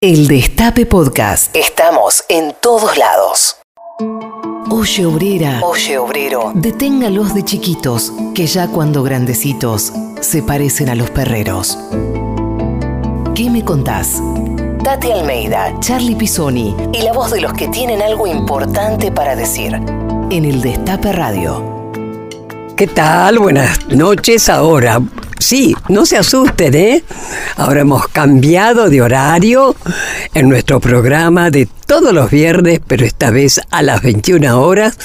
El Destape Podcast. Estamos en todos lados. Oye obrera, oye obrero, deténgalos de chiquitos, que ya cuando grandecitos se parecen a los perreros. ¿Qué me contás? Tati Almeida, Charlie Pisoni y la voz de los que tienen algo importante para decir. En el Destape Radio. ¿Qué tal? Buenas noches ahora. Sí, no se asusten, ¿eh? Ahora hemos cambiado de horario en nuestro programa de todos los viernes, pero esta vez a las 21 horas.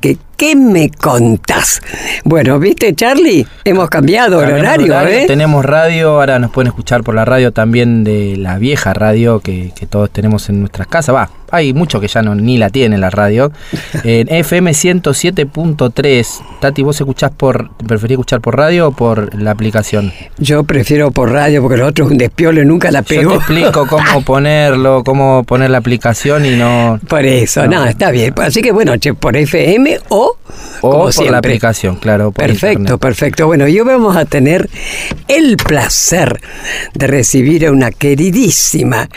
¿Qué, ¿Qué me contás? Bueno, ¿viste, Charlie? Hemos cambiado el horario, ¿eh? Tenemos radio, ahora nos pueden escuchar por la radio también de la vieja radio que, que todos tenemos en nuestras casas. Va, hay muchos que ya no ni la tienen la radio. En FM 107.3. Tati, ¿vos escuchás por, preferís escuchar por radio o por la aplicación? Yo prefiero por radio porque el otro es un despiole, nunca la pego. Yo te explico cómo ponerlo, cómo poner la aplicación y no... Por eso, no, está bien. Así que bueno, che, por FM o... O como por siempre. la aplicación, claro. por Perfecto, internet. perfecto. Bueno, y hoy vamos a tener el placer de recibir a una queridísima,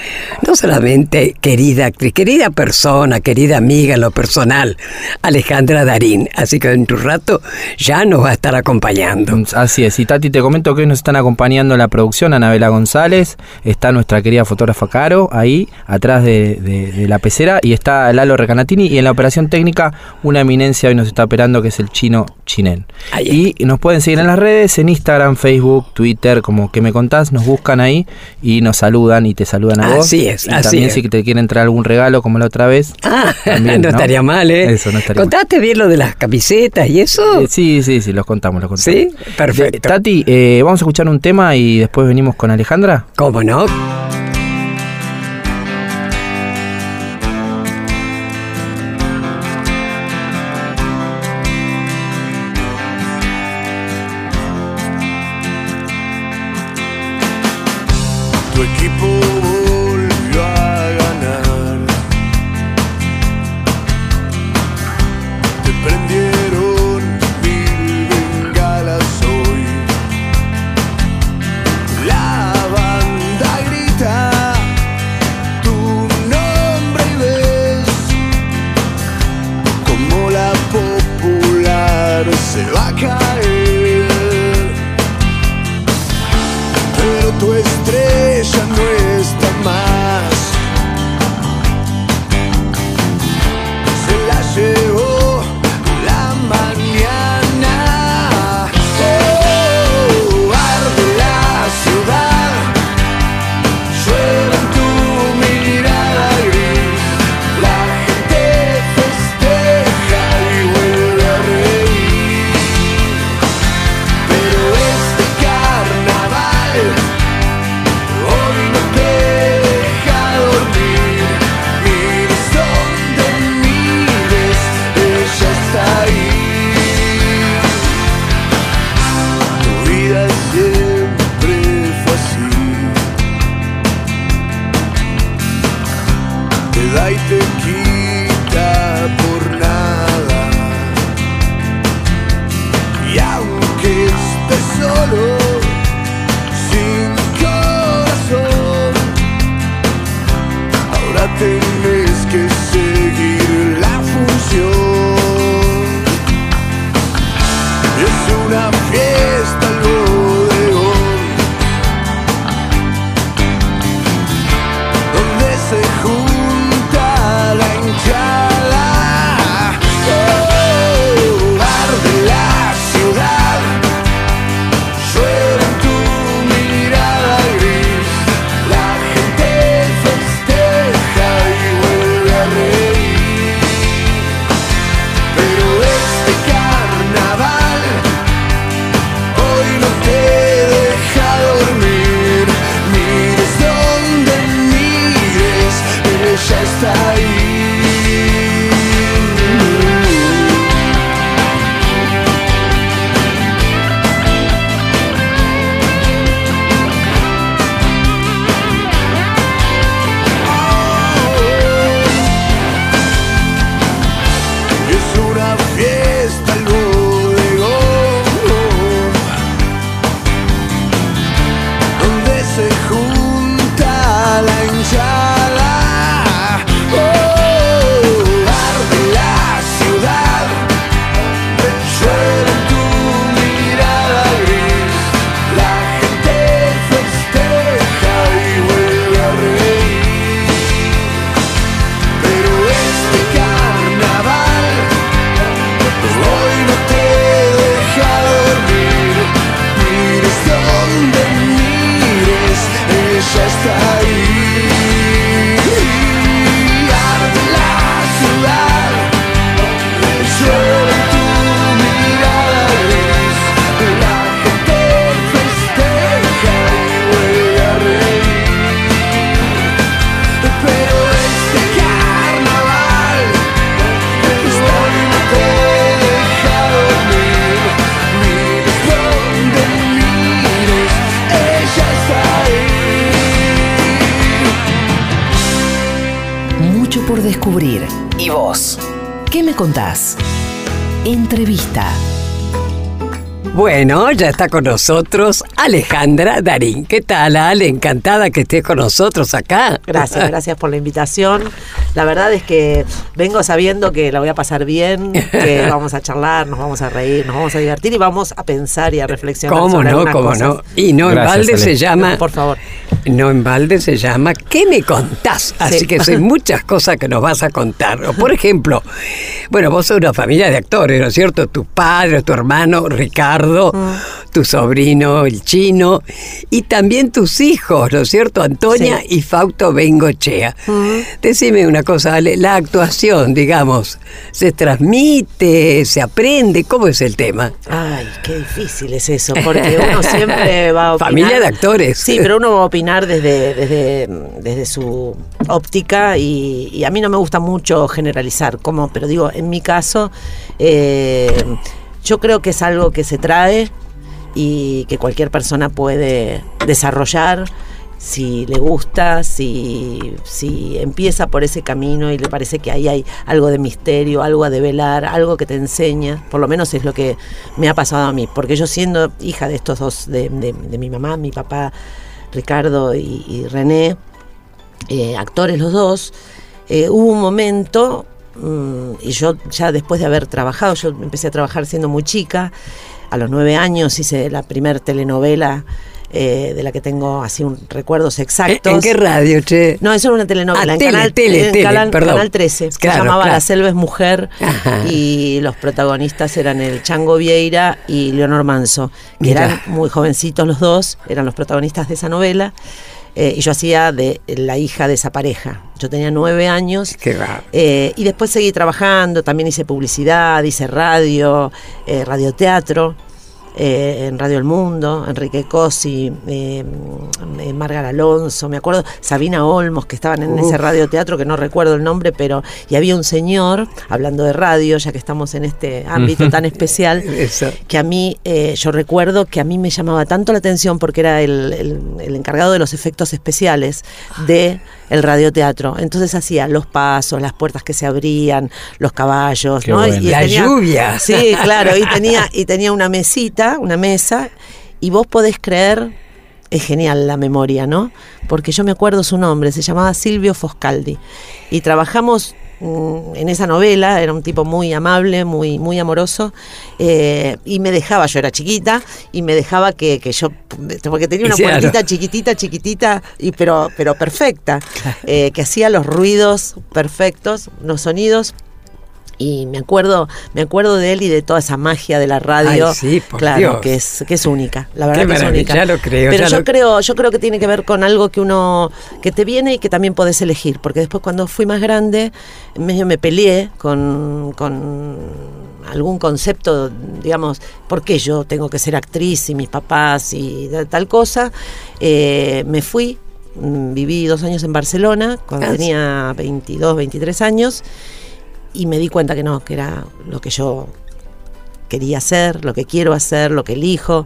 no solamente querida actriz, querida persona, querida amiga en lo personal, Alejandra Darín. Así que en tu rato ya nos va a estar acompañando. Así es, y Tati, te comento que hoy nos están acompañando en la producción Anabela González, está nuestra querida fotógrafa Caro, ahí atrás de, de- de la pecera, y está Lalo Recanatini, y en la operación técnica una eminencia hoy nos está operando que es el chino Chinen. Ahí Y nos pueden seguir en las redes, en Instagram, Facebook, Twitter, como que me contás, nos buscan ahí y nos saludan y te saludan a vos. Así es, Y así también es. si te quieren traer algún regalo como la otra vez. Ah, También, no, ¿no? estaría mal, ¿eh? Eso, no estaría mal. ¿Contaste bien lo de las camisetas y eso? Eh, sí, sí, sí, los contamos, los contamos. Sí, perfecto. Tati, eh, vamos a escuchar un tema y después venimos con Alejandra. ¿Cómo no? ¿Y vos? ¿Qué me contás? Entrevista. Bueno, ya está con nosotros Alejandra Darín. ¿Qué tal, Ale? Encantada que estés con nosotros acá. Gracias, gracias por la invitación. La verdad es que vengo sabiendo que la voy a pasar bien, que vamos a charlar, nos vamos a reír, nos vamos a divertir y vamos a pensar y a reflexionar. ¿Cómo sobre no? ¿Cómo cosas. no? Y no en balde Ale. se llama. Por favor. No en balde se llama ¿Qué me contás? Así Sí. que hay muchas cosas que nos vas a contar. Por ejemplo, bueno, vos sos una familia de actores, ¿no es cierto? Tu padre, tu hermano Ricardo, Mm. tu sobrino el chino y también tus hijos, ¿no es cierto? Antonia Sí. y Fausto Bengochea. Decime una cosa, Ale, la actuación, digamos, ¿se transmite, se aprende? ¿Cómo es el tema? Ay, qué difícil es eso, porque uno siempre va a opinar. Familia de actores. Sí, pero uno va a opinar desde, desde, desde su óptica y, y a mí no me gusta mucho generalizar, como, pero digo, en mi caso, eh, yo creo que es algo que se trae y que cualquier persona puede desarrollar si le gusta, si, si empieza por ese camino y le parece que ahí hay algo de misterio, algo a develar, algo que te enseña, por lo menos es lo que me ha pasado a mí, porque yo siendo hija de estos dos, de, de- de mi mamá, mi papá, Ricardo y, René, eh, actores los dos, eh, hubo un momento, mm, y yo ya después de haber trabajado, yo empecé a trabajar siendo muy chica, a los nueve años hice la primer telenovela eh, de la que tengo así un recuerdos ¿En, exactos. en qué radio, che? No, eso era una telenovela. Ah, en, tele, canal, tele, en tele, canal. Canal 13. Claro, se llamaba claro. La Selva es Mujer. Ajá. Y los protagonistas eran el Chango Vieira y Leonor Manso, que Mirá. eran muy jovencitos los dos, eran los protagonistas de esa novela. Eh, y yo hacía de la hija de esa pareja. Yo tenía nueve años. Qué. Eh, y después seguí trabajando, también hice publicidad, hice radio, eh, radioteatro, eh, en Radio El Mundo, Enrique Cosi, eh, eh, Margar Alonso, me acuerdo, Sabina Olmos, que estaban en ese radioteatro, que no recuerdo el nombre, pero, y había un señor, hablando de radio, ya que estamos en este ámbito tan especial, que a mí, eh, yo recuerdo que a mí me llamaba tanto la atención porque era el, el- el encargado de los efectos especiales de el radioteatro. Entonces hacía los pasos, las puertas que se abrían, los caballos, Qué ¿no? bueno. La lluvia. Sí, claro, y tenía, y tenía una mesita, una mesa, y vos podés creer, es genial la memoria, ¿no? Porque yo me acuerdo su nombre, se llamaba Silvio Foscaldi. Y trabajamos en esa novela, era un tipo muy amable, muy, muy amoroso, eh, y me dejaba, yo era chiquita, y me dejaba que, que yo, porque tenía una Claro. puertita chiquitita, chiquitita, y pero, pero perfecta, eh, que hacía los ruidos perfectos, los sonidos y me acuerdo, me acuerdo de él y de toda esa magia de la radio, Ay, sí, por claro, Dios. que es que es única, la verdad Qué que es única. ya lo creo, Pero ya yo lo- creo, yo creo que tiene que ver con algo que uno que te viene y que también podés elegir, porque después cuando fui más grande, medio me peleé con, con algún concepto, digamos, ¿por qué yo tengo que ser actriz y mis papás y tal cosa? Eh, me fui, mm, viví dos años en Barcelona, cuando Ah, tenía 22, 23 años, y me di cuenta que no, que era lo que yo quería hacer, lo que quiero hacer, lo que elijo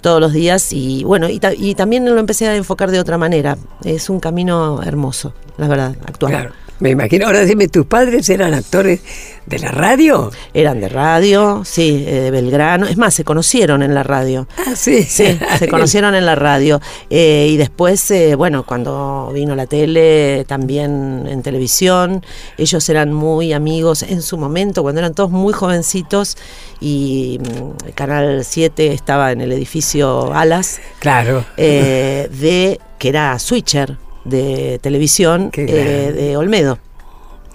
todos los días y bueno, y, ta- y también lo empecé a enfocar de otra manera. Es un camino hermoso, la verdad, actual. Claro. Me imagino. Ahora dime, ¿tus padres eran actores de la radio? Eran de radio, sí, eh, de Belgrano. Es más, se conocieron en la radio. Ah, sí. Sí, se conocieron en la radio. Eh, y después, eh, bueno, cuando vino la tele, también en televisión, ellos eran muy amigos en su momento, cuando eran todos muy jovencitos. Y mm, Canal 7 estaba en el edificio Alas, Claro. eh, de que era switcher de televisión eh, de Olmedo.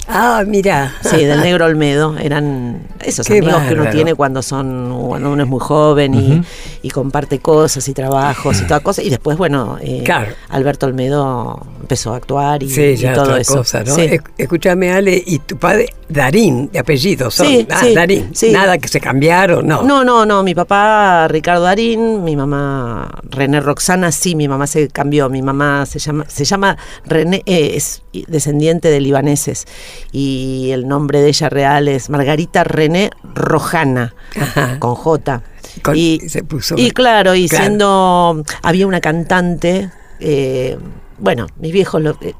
Ah, mira. Sí, del negro Olmedo. Eran esos Qué amigos que uno tiene cuando son cuando uno es muy joven y, y comparte cosas y trabajos y toda cosa. Y después, bueno, eh, Claro. Alberto Olmedo empezó a actuar y, Sí, y ya todo eso. cosa, ¿no? Sí. Escúchame, Ale, y tu padre, Darín, de apellido, son. Sí, ah, Darín. Nada que se cambiaron, no. No, no, no. Mi papá Ricardo Darín, mi mamá René Roxana, sí, mi mamá se cambió. Mi mamá se llama, se llama René, eh, es descendiente de libaneses y el nombre de ella real es Margarita René Rojana, Ajá. con J. Con- y, se puso- y claro, y Claro. siendo, había una cantante, eh, bueno, mis viejos, lo- eh,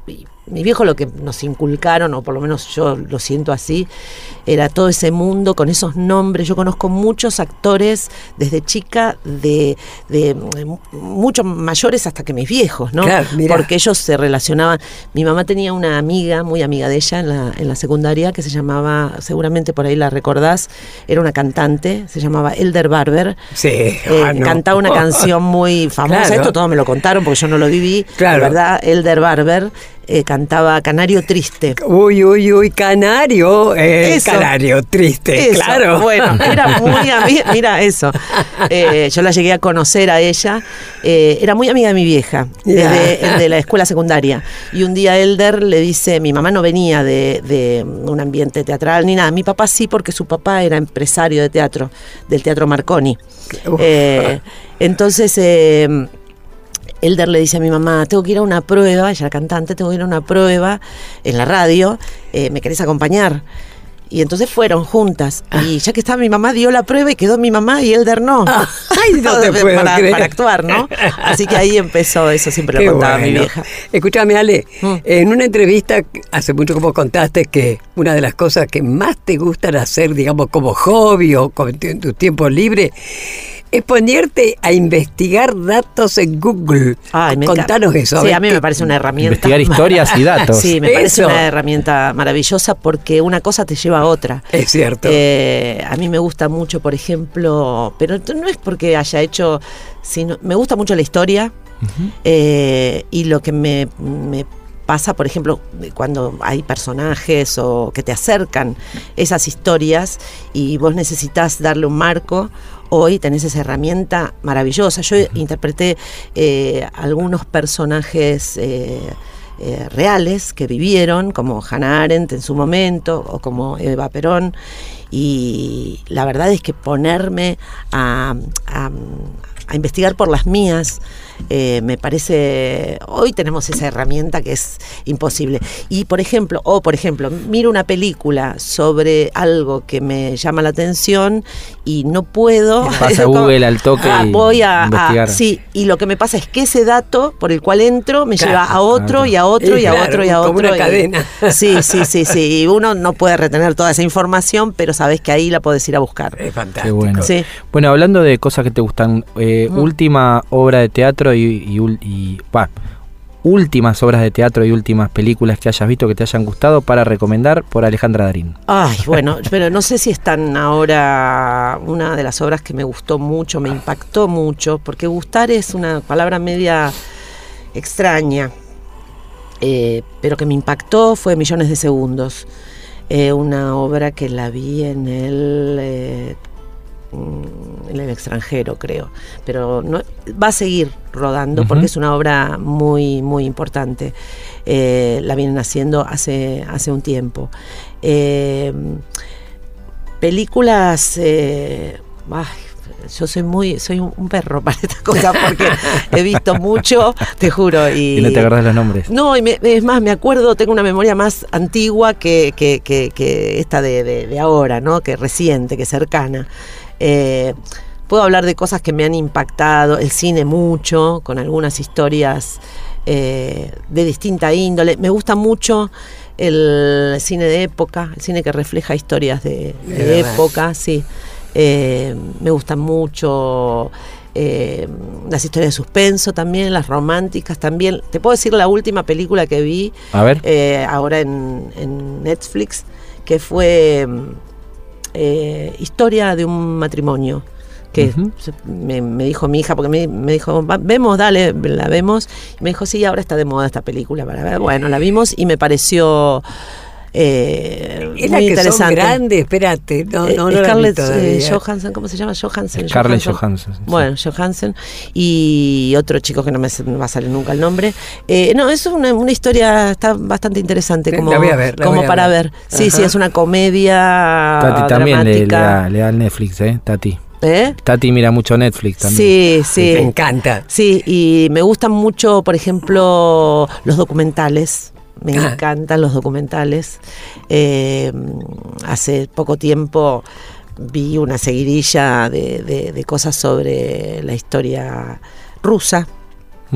mi viejo lo que nos inculcaron, o por lo menos yo lo siento así, era todo ese mundo con esos nombres. Yo conozco muchos actores desde chica, de, de mm, muchos mayores hasta que mis viejos, ¿no? Claro. Porque ellos se relacionaban. Mi mamá tenía una amiga, muy amiga de ella en la, en la secundaria, que se llamaba, seguramente por ahí la recordás, era una cantante, se llamaba Elder Barber. Sí, Eh, ah, no. Cantaba una canción muy famosa. Claro. Esto todo me lo contaron porque yo no lo viví. Claro. De verdad, Elder Barber eh, cantaba Canario Triste. Uy, uy, uy, canario, Eso. canario triste, Eso, claro. Bueno, era muy amiga, mira eso. Eh, yo la llegué a conocer a ella. eh, era muy amiga de mi vieja, desde de la escuela secundaria. Y un día Elder le dice, mi mamá no venía de, de un ambiente teatral ni nada. Mi papá sí, porque su papá era empresario de teatro, del Teatro Marconi. Eh, entonces... Elder le dice a mi mamá, tengo que ir a una prueba, ella era cantante, tengo que ir a una prueba en la radio, eh, ¿me querés acompañar? Y entonces fueron juntas. Ah. Y ya que estaba mi mamá, dio la prueba y quedó mi mamá y Elder no. Ay, no te puedo para, creer. para actuar, ¿no? Así que ahí empezó, eso siempre Qué lo contaba mi vieja. Escúchame, Ale, Mm. en una entrevista hace mucho como contaste que una de las cosas que más te gustan hacer, digamos, como hobby o con tu tiempo libre, es ponerte a investigar datos en Google. Ay, me. Contanos eso. Sí, a mí me parece una herramienta. Investigar historias y datos. Sí, me parece una herramienta maravillosa porque una cosa te lleva a otra. Es cierto. Eh, a mí me gusta mucho, por ejemplo, pero no es porque haya hecho, sino me gusta mucho la historia eh, y lo que me, me pasa, por ejemplo, cuando hay personajes o que te acercan esas historias y vos necesitas darle un marco. Hoy tenés esa herramienta maravillosa. Yo interpreté eh, algunos personajes eh, eh, reales que vivieron, como Hannah Arendt en su momento, o como Eva Perón, y la verdad es que ponerme a, a- a investigar por las mías, eh, me parece, hoy tenemos esa herramienta que es imposible. Y por ejemplo, o por ejemplo, miro una película sobre algo que me llama la atención y no puedo... Vas a Google al toque Ah, y voy a, a- investigar. sí, y lo que me pasa es que ese dato por el cual entro me Claro. lleva a otro y a otro Y y a claro, otro y a como otro. una y- cadena. Sí, sí, sí, sí. Y uno no puede retener toda esa información, pero sabes que ahí la podés ir a buscar. Es Qué fantástico. bueno. Sí. Bueno, hablando de cosas que te gustan, eh, última obra de teatro y, y ul- y- bah, últimas obras de teatro y últimas películas que hayas visto que te hayan gustado para recomendar por Alejandra Darín. Ay, bueno, pero no sé si están ahora una de las obras que me gustó mucho, me impactó mucho, porque gustar es una palabra media extraña, eh, pero que me impactó fue Millones de Segundos, Eh, una obra que la vi en el, eh, mm, en el extranjero, creo, pero no, va a seguir rodando porque es una obra muy, muy importante. Eh, la vienen haciendo hace, hace un tiempo. Eh, películas. eh, ay, yo soy muy, soy un, un perro para estas cosas porque he visto mucho, te juro. Y, Y no te acordás los nombres. no, y me- es más, me acuerdo, tengo una memoria más antigua que, que- que- que esta de, de- de ahora, ¿no? Que reciente, que cercana. Eh, puedo hablar de cosas que me han impactado, el cine mucho, con algunas historias eh, de distinta índole. Me gusta mucho el cine de época, el cine que refleja historias de, época, sí. Eh, me gustan mucho eh, las historias de suspenso también, las románticas también. Te puedo decir la última película que vi A ver. ahora en, en Netflix, que fue eh, Historia de un matrimonio. Que me, me dijo mi hija, porque me, me dijo, "Va- vemos, dale, la vemos. Y me dijo, sí, ahora está de moda esta película para ver. Bueno, la vimos y me pareció eh, Es la muy que son interesante. grandes, espérate. No, Eh, no, no Scarlett eh. Johansson, ¿cómo se llama? Johansson. Scarlett Johansson, sí. Bueno, Johansson. Y otro chico que no me, no va a salir nunca el nombre. Eh, no, es una, una historia, está bastante interesante como, la voy a ver, la como voy a para ver. ver. Sí, Ajá. sí, es una comedia Tati también le, da, le da al Netflix, ¿eh? Tati. ¿Eh? Tati mira mucho Netflix también. Sí, sí. Me encanta. Sí, y me gustan mucho, por ejemplo, los documentales. Me Ah. encantan los documentales. Eh, hace poco tiempo vi una seguidilla de, de- de cosas sobre la historia rusa.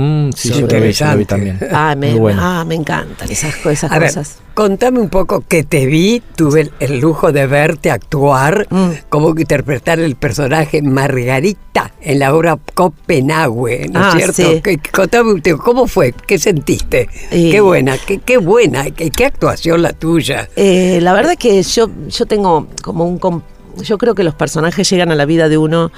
Mm, sí, yo lo vi, yo lo vi Interesante. también. Ah, me, Muy bueno. ah, me encantan esas, esas A ver, cosas. contame un poco que te vi, tuve el, el lujo de verte actuar, Mm. como que interpretar el personaje Margarita en la obra Copenhague, ¿no Ah, es cierto? sí. Que- contame un poco, ¿cómo fue? ¿Qué sentiste? Y- Qué buena, qué, qué buena, qué, qué actuación la tuya. Eh, la verdad que yo, yo tengo como un... com- Yo creo que los personajes llegan a la vida de uno...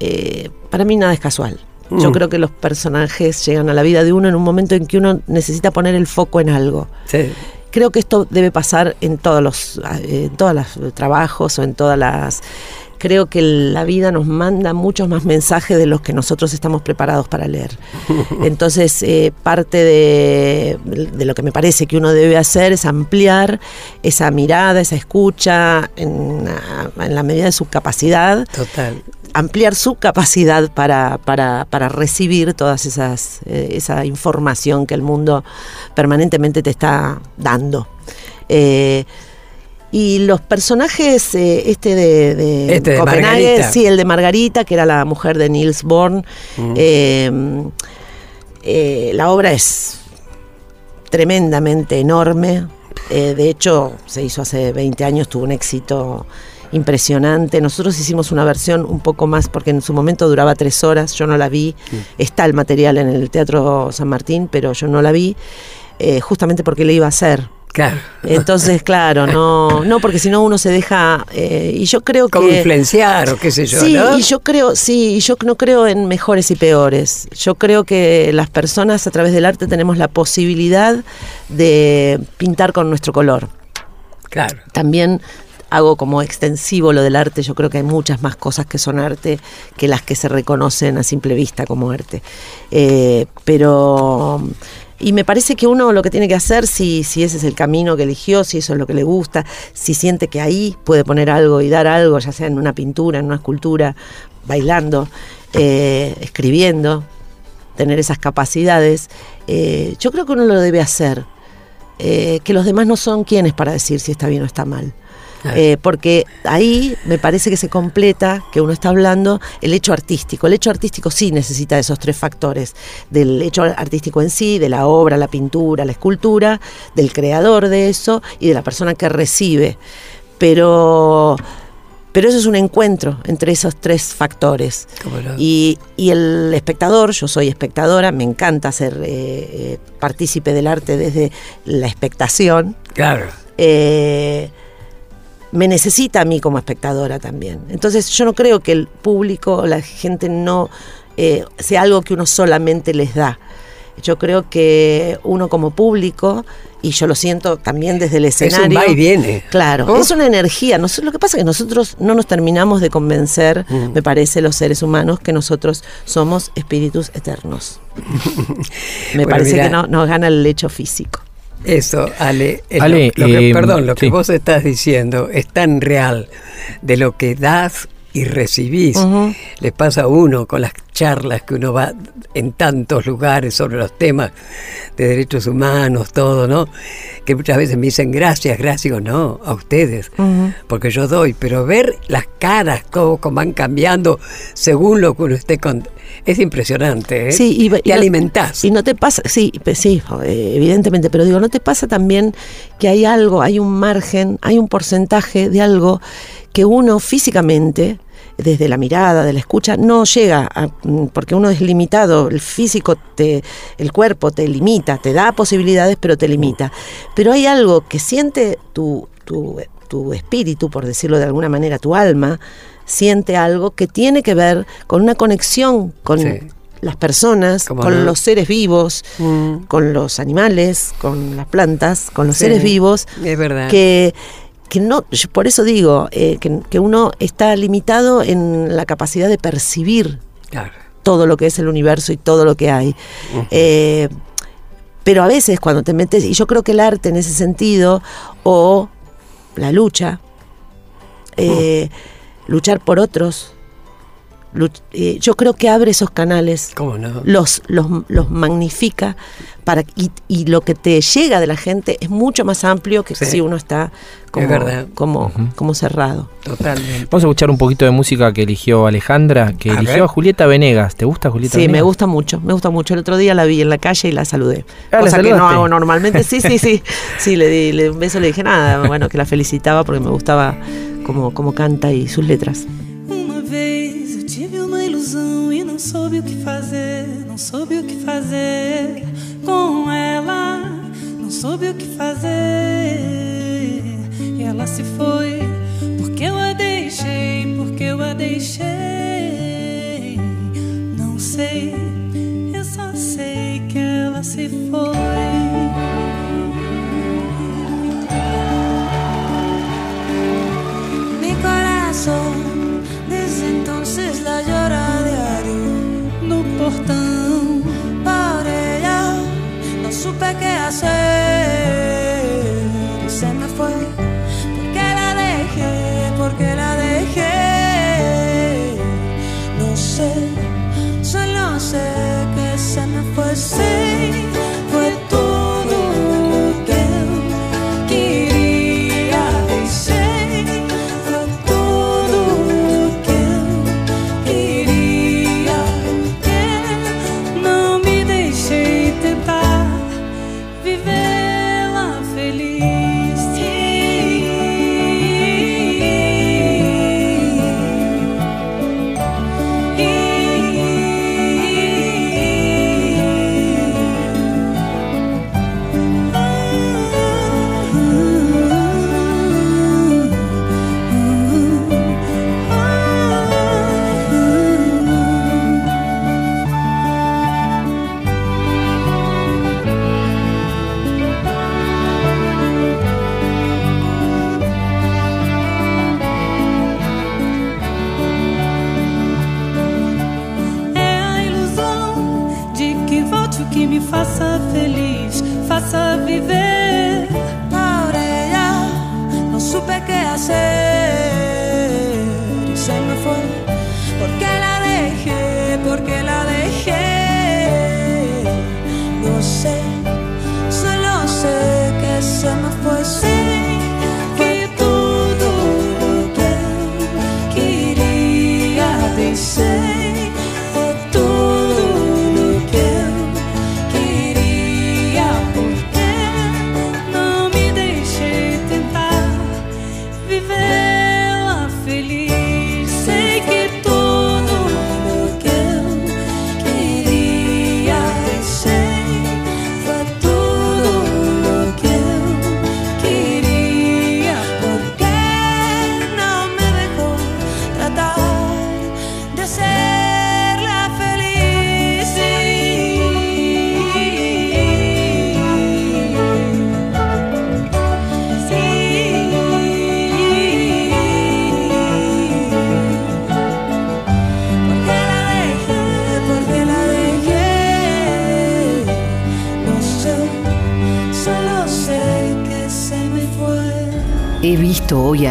eh, para mí nada es casual. Yo Mm. creo que los personajes llegan a la vida de uno en un momento en que uno necesita poner el foco en algo. Sí. Creo que esto debe pasar en todos los, eh, en todos los trabajos o en todas las. Creo que la vida nos manda muchos más mensajes de los que nosotros estamos preparados para leer. Entonces, eh, parte de, de lo que me parece que uno debe hacer es ampliar esa mirada, esa escucha en, en la medida de su capacidad Total. Ampliar su capacidad para, para, para recibir todas esas eh, esa información que el mundo permanentemente te está dando. Eh, y los personajes, eh, este de, de Este de Copenhague, Margarita. sí, el de Margarita, que era la mujer de Niels Bohr, eh, eh, la obra es tremendamente enorme. De hecho, se hizo hace 20 años, tuvo un éxito impresionante. Nosotros hicimos una versión un poco más, porque en su momento duraba tres horas, yo no la vi. Está el material en el Teatro San Martín, pero yo no la vi, eh, justamente porque le iba a hacer. Claro. Entonces, claro, no, no, porque si no uno se deja. eh, y yo creo Como que. influenciar o qué sé yo, Sí, ¿no? y yo creo, sí, y yo no creo en mejores y peores. Yo creo que las personas a través del arte tenemos la posibilidad de pintar con nuestro color. Claro. También hago como extensivo lo del arte. Yo creo que hay muchas más cosas que son arte que las que se reconocen a simple vista como arte. Eh, pero. Y me parece que uno lo que tiene que hacer, si, si ese es el camino que eligió, si eso es lo que le gusta, si siente que ahí puede poner algo y dar algo, ya sea en una pintura, en una escultura, bailando, eh, escribiendo, tener esas capacidades, eh, yo creo que uno lo debe hacer. Que los demás no son quienes para decir si está bien o está mal. Eh, porque ahí me parece que se completa, que uno está hablando, el hecho artístico. El hecho artístico sí necesita esos tres factores, del hecho artístico en sí, de la obra, la pintura, la escultura, del creador de eso y de la persona que recibe. Pero, pero eso es un encuentro entre esos tres factores. Y, y el espectador, yo soy espectadora, me encanta ser eh, eh, partícipe del arte desde la expectación. Claro. eh, me necesita a mí como espectadora también. Entonces yo no creo que el público, la gente no eh, sea algo que uno solamente les da. Yo creo que uno como público, y yo lo siento también desde el Es un escenario. va y viene. Claro, es una energía. Nos- lo que pasa es que nosotros no nos terminamos de convencer, Mm. me parece, los seres humanos, que nosotros somos espíritus eternos. me Bueno, parece mira. que no, nos gana el hecho físico. Eso, Ale, es Ale, lo, lo que- eh, perdón, lo que sí. vos estás diciendo es tan real de lo que das y recibís. Le pasa a uno con las charlas que uno va en tantos lugares sobre los temas de derechos humanos, todo, ¿no? Que muchas veces me dicen gracias, gracias, digo, no, a ustedes, porque yo doy, pero ver las caras, cómo, cómo van cambiando según lo que uno esté con... Es impresionante, ¿eh? Sí, y, Te y no- alimentás. Y no te pasa, sí, sí, evidentemente, pero digo, ¿no te pasa también que hay algo, hay un margen, hay un porcentaje de algo que uno físicamente, desde la mirada, de la escucha, no llega, a- mm, porque uno es limitado, el físico, te, el cuerpo te limita, te da posibilidades, pero te limita. Pero hay algo que siente tu, tu, tu espíritu, por decirlo de alguna manera, tu alma, siente algo que tiene que ver con una conexión con Sí. las personas, ¿Cómo con no? los seres vivos, Mm. con los animales, con las plantas, con los Sí, seres vivos, Es verdad. que, que no, yo por eso digo, eh, que, que uno está limitado en la capacidad de percibir Claro. todo lo que es el universo y todo lo que hay. Eh, pero a veces cuando te metes, y yo creo que el arte en ese sentido, o la lucha, eh, luchar por otros, eh, yo creo que abre esos canales, ¿Cómo no? los, los, los magnifica para, y, y lo que te llega de la gente es mucho más amplio que Sí. si uno está como, como, como cerrado. Totalmente. Vamos a escuchar un poquito de música que eligió Alejandra, que A eligió ver. a Julieta Venegas. ¿Te gusta Julieta Sí, Venegas? me gusta mucho, me gusta mucho. El otro día la vi en la calle y la saludé. Ah, ¿la cosa que no hago normalmente. Sí, sí, sí. Sí, le di le di un beso, le dije nada, bueno, que la felicitaba porque me gustaba cómo, cómo canta y sus letras. Ilusão e não soube o que fazer, não soube o que fazer com ela, não soube o que fazer. E ela se foi, porque eu a deixei, porque eu a deixei. Não sei, eu só sei que ela se foi. Mi portão. Por ella no supe qué hacer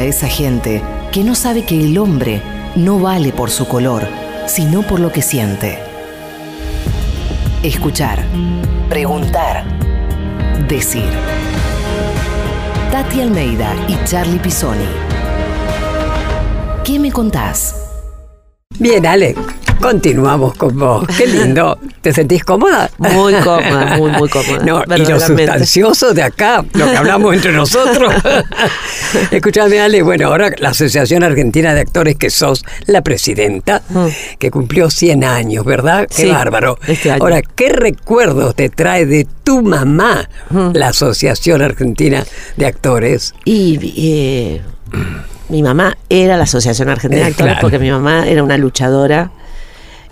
esa gente que no sabe que el hombre no vale por su color, sino por lo que siente. Escuchar, preguntar, decir. Tati Almeida y Charlie Pisoni. ¿Qué me contás? Bien, Ale, continuamos con vos. Qué lindo. ¿Te sentís cómoda? Muy cómoda, muy, muy cómoda. No, y lo sustancioso de acá, lo que hablamos entre nosotros. Escúchame, Ale, bueno, ahora la Asociación Argentina de Actores, que sos la presidenta, que cumplió 100 años, ¿verdad? Qué Mm. Sí, bárbaro. este año. Ahora, ¿qué recuerdos te trae de tu mamá, Mm. la Asociación Argentina de Actores? Y eh, mi mamá era la Asociación Argentina de Eh, Actores claro. porque mi mamá era una luchadora,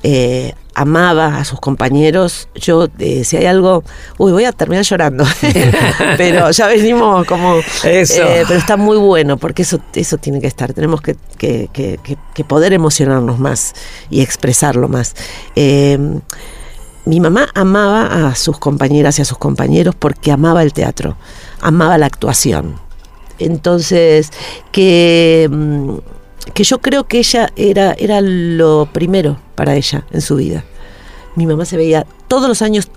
eh, amaba a sus compañeros. Yo, eh, si hay algo, uy, voy a terminar llorando, pero ya venimos como... Eso. eh, pero está muy bueno porque eso, eso tiene que estar. Tenemos que, que- que- poder emocionarnos más y expresarlo más. Mi mamá amaba a sus compañeras y a sus compañeros porque amaba el teatro, amaba la actuación. Entonces, que, mm, que yo creo que ella era, era lo primero para ella en su vida. Mi mamá se veía todos los años,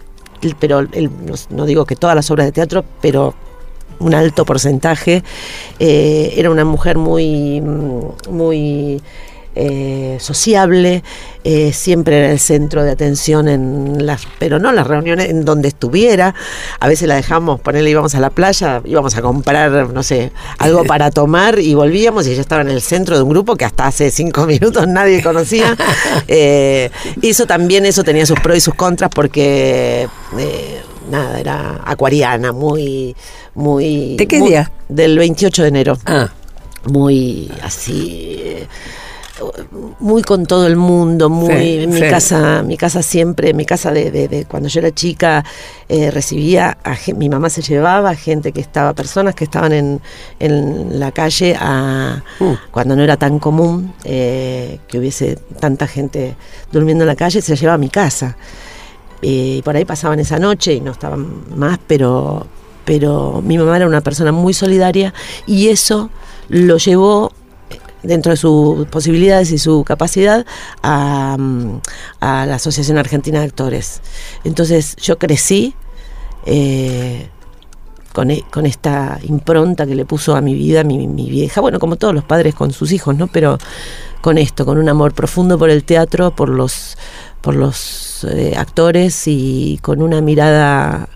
pero el- no, digo que todas las obras de teatro, pero un alto porcentaje. Eh, era una mujer muy, muy eh, sociable, eh, siempre era el centro de atención en las, pero no las reuniones en donde estuviera. A veces la dejamos, ponerle, íbamos a la playa, íbamos a comprar, no sé, algo para tomar y volvíamos y ella estaba en el centro de un grupo que hasta hace cinco minutos nadie conocía. Eh, eso también, eso tenía sus pros y sus contras porque eh, nada, era acuariana, muy, muy. ¿De qué muy- día? Del 28 de enero Ah, muy así muy con todo el mundo muy Sí, en mi sí. casa mi casa siempre mi casa de, de- de cuando yo era chica eh, recibía a mi mamá se llevaba a gente que estaba personas que estaban en, en la calle a Mm. cuando no era tan común eh, que hubiese tanta gente durmiendo en la calle se la llevaba a mi casa Eh, y por ahí pasaban esa noche y no estaban más, pero, pero mi mamá era una persona muy solidaria y eso lo llevó dentro de sus posibilidades y su capacidad a, mm, a la Asociación Argentina de Actores. Entonces yo crecí eh, con, e- con esta impronta que le puso a mi vida mi, mi vieja, bueno, como todos los padres con sus hijos, ¿no? Pero con esto, con un amor profundo por el teatro, por los, por los eh, actores y con una mirada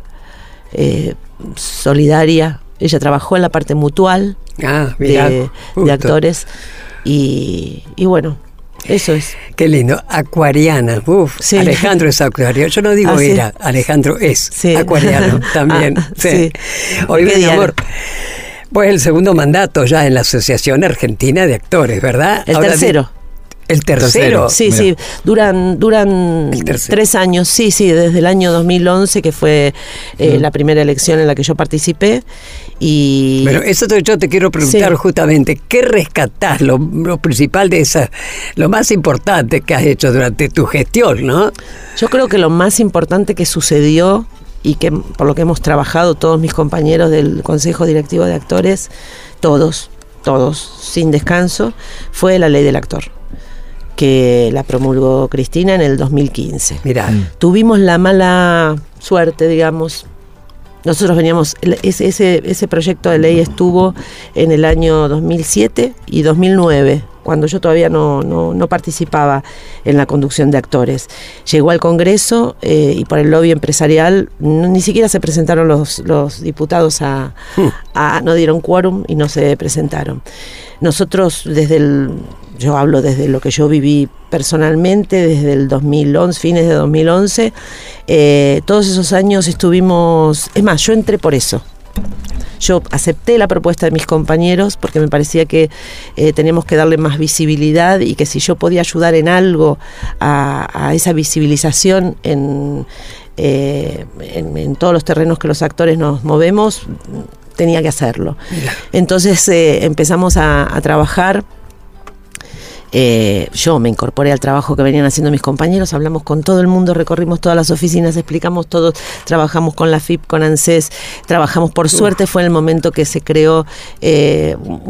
eh, solidaria. Ella trabajó en la parte mutual ah, de, actores y, y bueno, eso es. Qué lindo. Acuariana. Uf, Sí. Alejandro es acuariano. Yo no digo Ah, sí. era, Alejandro es Sí. acuariano también. Ah, sí. ¿Qué mi amor. Pues el segundo mandato ya en la Asociación Argentina de Actores, ¿verdad? El Ahora tercero. El tercero. Tercero. Sí, Mira. sí, duran, duran tres años, sí, sí, desde el año 2011, que fue eh, la primera elección en la que yo participé. Y Pero eso te- yo te quiero preguntar Sí. justamente, ¿qué rescatás? Lo, lo principal de esa, lo más importante que has hecho durante tu gestión, ¿no? yo creo que lo más importante que sucedió y que por lo que hemos trabajado todos mis compañeros del Consejo Directivo de Actores, todos, todos, sin descanso, fue la ley del actor, que la promulgó Cristina en el 2015. Mirá, tuvimos la mala suerte, digamos. Nosotros veníamos, ese, ese, ese proyecto de ley estuvo en el año 2007 y 2009, cuando yo todavía no, no, no participaba en la conducción de actores. Llegó al Congreso eh, y por el lobby empresarial no- ni siquiera se presentaron los, los diputados a, a- no dieron quórum y no se presentaron. Nosotros desde el, yo hablo desde lo que yo viví personalmente, desde el 2011, fines de 2011, eh, todos esos años estuvimos, es más, yo entré por eso. Yo acepté la propuesta de mis compañeros porque me parecía que eh, teníamos que darle más visibilidad y que si yo podía ayudar en algo a, a esa visibilización en, eh, en, en todos los terrenos que los actores nos movemos, tenía que hacerlo. Entonces eh, empezamos a, a trabajar. Eh, yo me incorporé al trabajo que venían haciendo mis compañeros, hablamos con todo el mundo, recorrimos todas las oficinas, explicamos todo, trabajamos con la FIP, con ANSES, trabajamos, por suerte fue en el momento que se creó, eh, un-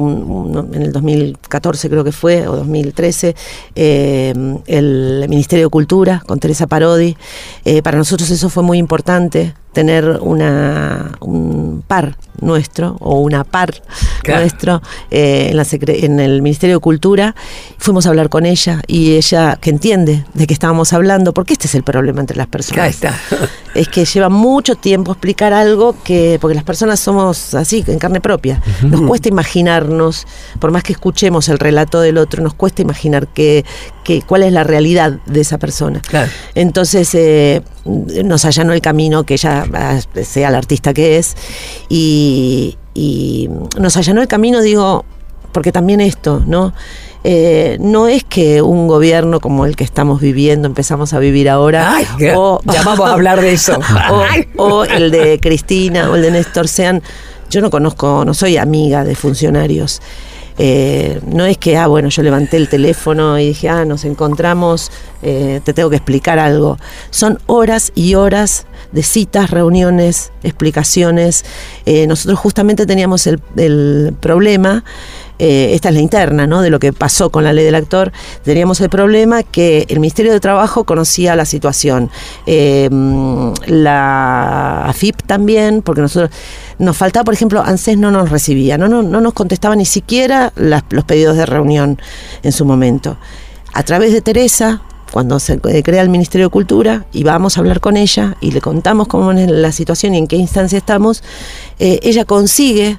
un- en el 2014 creo que fue, o 2013, eh, el Ministerio de Cultura con Teresa Parodi. Eh, para nosotros eso fue muy importante, tener una, un par nuestro o una par Claro. nuestro eh, en, la secre- en el Ministerio de Cultura. Fuimos a hablar con ella y ella que entiende de qué estábamos hablando, porque este es el problema entre las personas. ahí está. Es que lleva mucho tiempo explicar algo que, porque las personas somos así, en carne propia. Nos cuesta imaginarnos, por más que escuchemos el relato del otro, nos cuesta imaginar que, que cuál es la realidad de esa persona. Claro. Entonces eh, nos allanó el camino que ella ah, sea la artista que es y, y nos allanó el camino, digo, porque también esto, ¿no? Eh, no es que un gobierno como el que estamos viviendo, empezamos a vivir ahora, Ay, ya- ya vamos a hablar de eso. o, o el de Cristina o el de Néstor sean, yo no conozco, no soy amiga de funcionarios. Eh, no es que, ah, bueno, yo levanté el teléfono y dije, ah, nos encontramos, eh, te tengo que explicar algo. Son horas y horas de citas, reuniones, explicaciones. Eh, nosotros justamente teníamos el, el problema esta es la interna, ¿no? De lo que pasó con la ley del actor, teníamos el problema que el Ministerio de Trabajo conocía la situación, eh, la AFIP también, porque nosotros nos faltaba, por ejemplo, ANSES no nos recibía, no, no, no nos contestaba ni siquiera las- los pedidos de reunión en su momento. A través de Teresa, cuando se crea el Ministerio de Cultura y vamos a hablar con ella y le contamos cómo es la situación y en qué instancia estamos, eh, ella consigue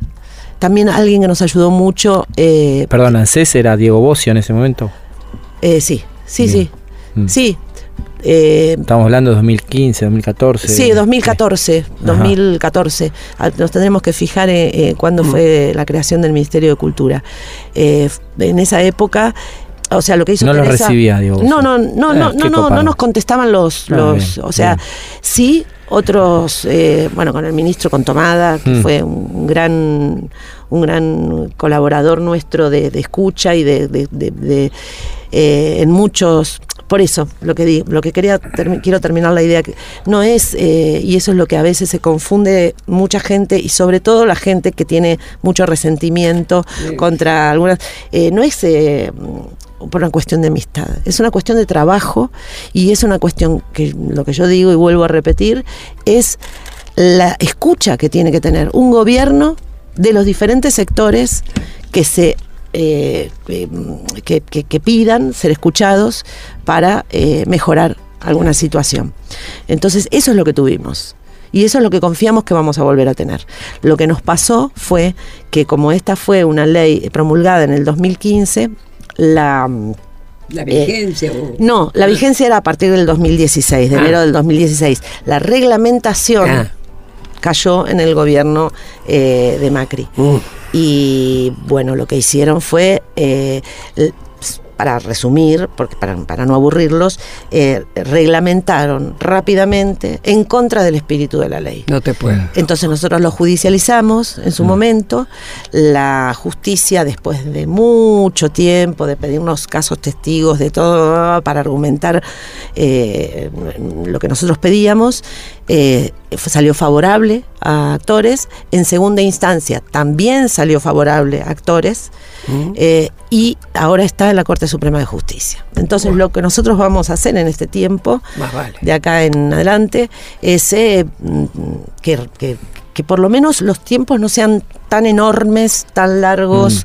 también alguien que nos ayudó mucho. eh, Perdón, ANSES era Diego Bocio en ese momento. eh, sí, sí, Bien. sí, Mm. sí. Eh, Estamos hablando de 2015, 2014. Sí, 2014, 2014. Ah, Nos tendremos que fijar eh, eh, cuándo fue la creación del Ministerio de Cultura. Eh, en esa época, o sea, lo que hizo No lo Teresa- recibía, digo. No, no, no, no, no, no, no nos contestaban los, Ah, los bien, o sea, bien. sí otros, bueno, con el ministro con Tomada, que Mm. fue un gran, un gran colaborador nuestro de, de escucha y de, de- de- de, eh, en muchos por eso lo que di- lo que quería quiero terminar la idea que no es eh, y eso es lo que a veces se confunde mucha gente y sobre todo la gente que tiene mucho resentimiento contra algunas eh, no es eh, por una cuestión de amistad es una cuestión de trabajo y es una cuestión que lo que yo digo y vuelvo a repetir es la escucha que tiene que tener un gobierno de los diferentes sectores que se eh, eh, que, que- que pidan ser escuchados para eh, mejorar alguna situación. Entonces, eso es lo que tuvimos. Y eso es lo que confiamos que vamos a volver a tener. Lo que nos pasó fue que como esta fue una ley promulgada en el 2015, la... La vigencia. o- No, la vigencia era a partir del 2016, de Ah. enero del 2016. La reglamentación Ah. cayó en el gobierno eh, de Macri. Mm. Y bueno, lo que hicieron fue, eh, para resumir, porque para, para no aburrirlos, eh, reglamentaron rápidamente en contra del espíritu de la ley. No te puedo. Entonces nosotros lo judicializamos en su momento. La justicia, después de mucho tiempo, de pedir unos casos testigos, de todo, para argumentar eh, lo que nosotros pedíamos, eh, salió favorable a actores. En segunda instancia también salió favorable a actores. eh, y ahora está en la Corte Suprema de Justicia. Entonces lo que nosotros vamos a hacer en este tiempo Más vale. de acá en adelante es eh, mm, que, que- que por lo menos los tiempos no sean tan enormes, tan largos.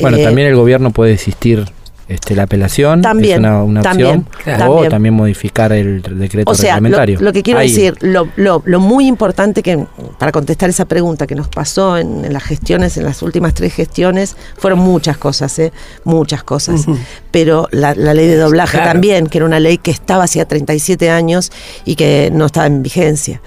Bueno, Eh, también el gobierno puede existir este, la apelación. También, es una, una también, opción. claro. O también. también modificar el decreto O sea, lo, reglamentario. lo que quiero decir, lo, lo- lo muy importante que, para contestar esa pregunta que nos pasó en, en las gestiones, en las últimas tres gestiones, fueron muchas cosas, ¿eh? muchas cosas. Pero la, la ley de doblaje Claro. también, que era una ley que estaba hacía 37 años y que no estaba en vigencia.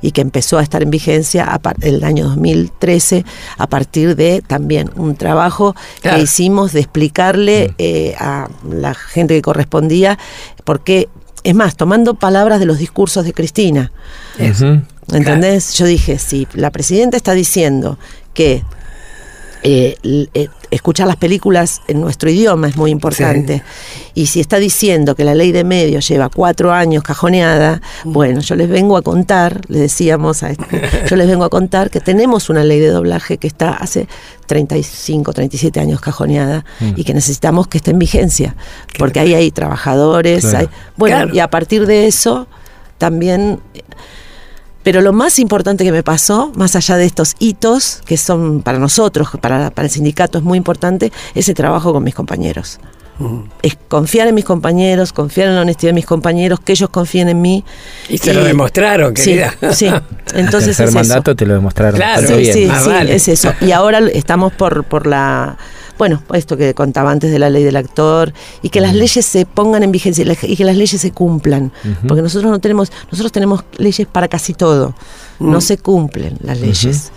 Y que empezó a estar en vigencia el año 2013 a partir de también un trabajo Claro. que hicimos de explicarle eh, a la gente que correspondía por qué es más, tomando palabras de los discursos de Cristina. Ujú. ¿Entendés? Yo dije, si la presidenta está diciendo que eh, eh, escuchar las películas en nuestro idioma es muy importante, y si está diciendo que la ley de medios lleva cuatro años cajoneada, bueno, yo les vengo a contar, le decíamos a este, yo les vengo a contar que tenemos una ley de doblaje que está hace 35, 37 años cajoneada y que necesitamos que esté en vigencia, porque ahí hay trabajadores, Claro. hay, bueno, Claro. y a partir de eso también pero lo más importante que me pasó, más allá de estos hitos, que son para nosotros, para, para el sindicato es muy importante, es el trabajo con mis compañeros. Es confiar en mis compañeros, confiar en la honestidad de mis compañeros, que ellos confíen en mí. Y se lo demostraron, Sí, querida. sí. Entonces el es mandato eso. te lo demostraron. Claro. Sí, bien. sí, más sí, vale. es eso. Y ahora estamos por, por la, bueno, esto que contaba antes de la ley del actor, y que las leyes se pongan en vigencia y que las leyes se cumplan. Porque nosotros no tenemos, nosotros tenemos leyes para casi todo. No se cumplen las leyes.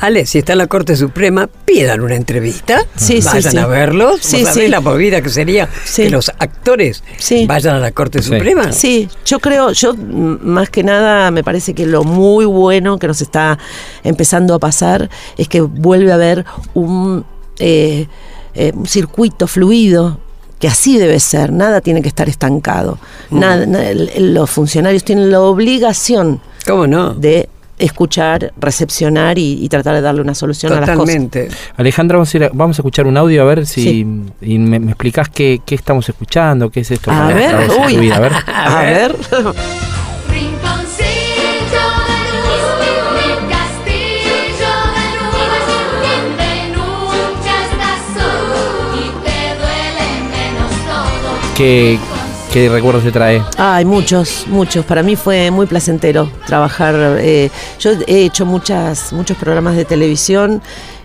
Ale, si está en la Corte Suprema, pidan una entrevista. Sí, sí, vayan sí. a verlos. Sí, ¿Vos sabés sí. la movida que sería Sí. que los actores Sí. vayan a la Corte Sí. Suprema? Sí, yo creo, yo mm, más que nada me parece que lo muy bueno que nos está empezando a pasar es que vuelve a haber un, eh, eh, un circuito fluido que así debe ser, nada tiene que estar estancado. Nada, na- el- el- los funcionarios tienen la obligación ¿Cómo no? de escuchar, recepcionar y, y tratar de darle una solución a las cosas. Totalmente. Alejandra, vamos a, ir a- vamos a escuchar un audio a ver si y me, me explicás qué, qué estamos escuchando, qué es esto. A ver, uy. vida, a ver. A ver. ¿Qué, recuerdos te trae? Ay, muchos, muchos. Para mí fue muy placentero trabajar. eh, yo he hecho muchas, muchos programas de televisión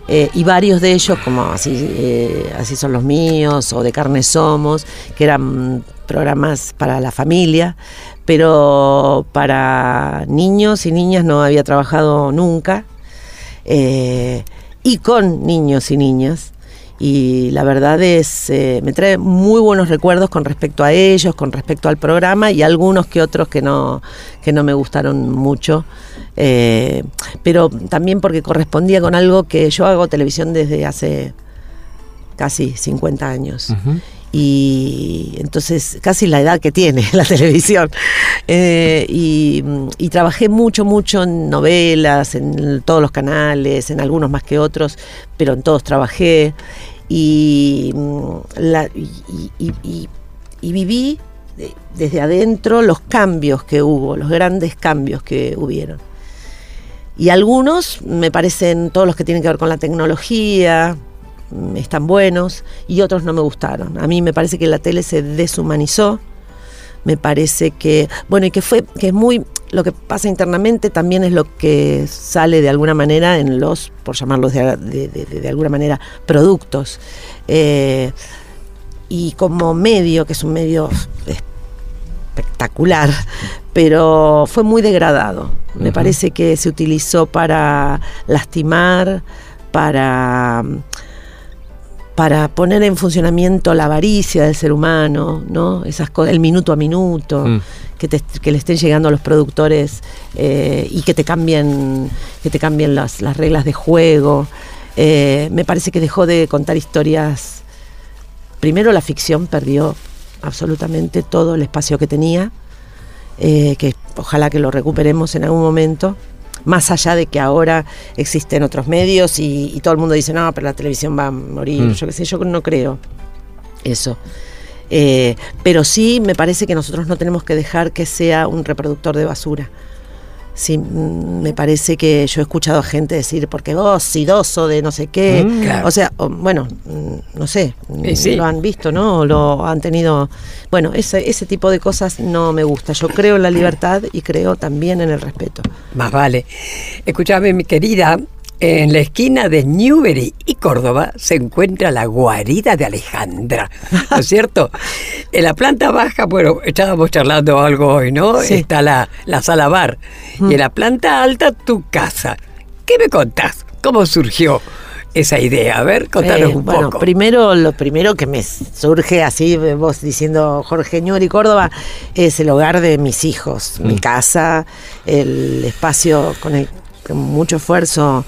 eh, y varios de ellos, como así, eh, así son los míos o de carne somos, que eran programas para la familia, pero para niños y niñas no había trabajado nunca. y con niños y niñas. Y la verdad es, eh, me trae muy buenos recuerdos con respecto a ellos, con respecto al programa y algunos que otros que no, que no me gustaron mucho. Eh, pero también porque correspondía con algo que yo hago televisión desde hace casi 50 años y entonces casi la edad que tiene la televisión. Eh, y, y trabajé mucho, mucho en novelas, en todos los canales, en algunos más que otros, pero en todos trabajé. Y, mm, la- viví de- desde adentro los cambios que hubo, los grandes cambios que hubieron. Y algunos me parecen, todos los que tienen que ver con la tecnología, mm, están buenos y otros no me gustaron. A mí me parece que la tele se deshumanizó. Me parece que, bueno, y que fue, que es muy, lo que pasa internamente también es lo que sale de alguna manera en los, por llamarlos de, de- de- de alguna manera, productos. Eh, y como medio, que es un medio espectacular, pero fue muy degradado. Me parece que se utilizó para lastimar, para para poner en funcionamiento la avaricia del ser humano, ¿no? Esas cosas, el minuto a minuto, Mm. Que, te- que le estén llegando a los productores eh, y que te cambien, que te cambien las, las reglas de juego. Eh, me parece que dejó de contar historias. Primero la ficción perdió absolutamente todo el espacio que tenía, eh, que ojalá que lo recuperemos en algún momento. Más allá de que ahora existen otros medios y, y todo el mundo dice, no, pero la televisión va a morir, Mm. yo qué sé, yo no creo eso. Eh, pero sí me parece que nosotros no tenemos que dejar que sea un reproductor de basura. Sí, mm, me parece que yo he escuchado a gente decir, porque vos, sidoso de no sé qué. Mm. Claro. O sea, bueno, mm, no sé, mm, sí. lo han visto, ¿no? O lo han tenido. Bueno, ese, ese tipo de cosas no me gusta. Yo creo en la libertad y creo también en el respeto. Más vale. Escúchame, mi querida, en la esquina de Newbery y Córdoba se encuentra la guarida de Alejandra, ¿no es cierto? En la planta baja, bueno, estábamos charlando algo hoy, ¿no? Sí. Está la, la sala bar. Y en la planta alta, tu casa. ¿Qué me contás? ¿Cómo surgió esa idea? A ver, contanos Eh, un bueno, poco. primero, lo primero que me surge así, vos diciendo Jorge Ñuri Córdoba, es el hogar de mis hijos, mi casa, el espacio con el con mucho esfuerzo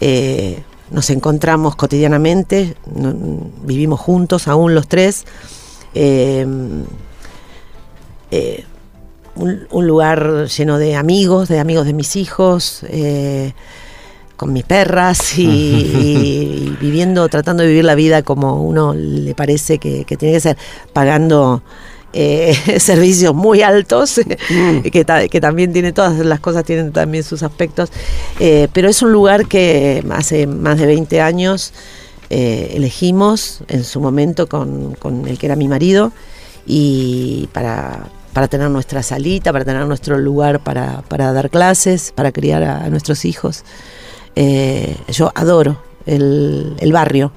eh, nos encontramos cotidianamente, no- vivimos juntos aún los tres. eh, eh, un, un lugar lleno de amigos, de amigos de mis hijos, eh, con mis perras y, y viviendo, tratando de vivir la vida como uno le parece que, que tiene que ser, pagando eh, servicios muy altos, que, ta- que también tiene todas las cosas, tienen también sus aspectos, eh, pero es un lugar que hace más de 20 años eh, elegimos en su momento con, con el que era mi marido y para, para tener nuestra salita, para tener nuestro lugar para, para dar clases, para criar a, a nuestros hijos. Yo adoro el, el barrio.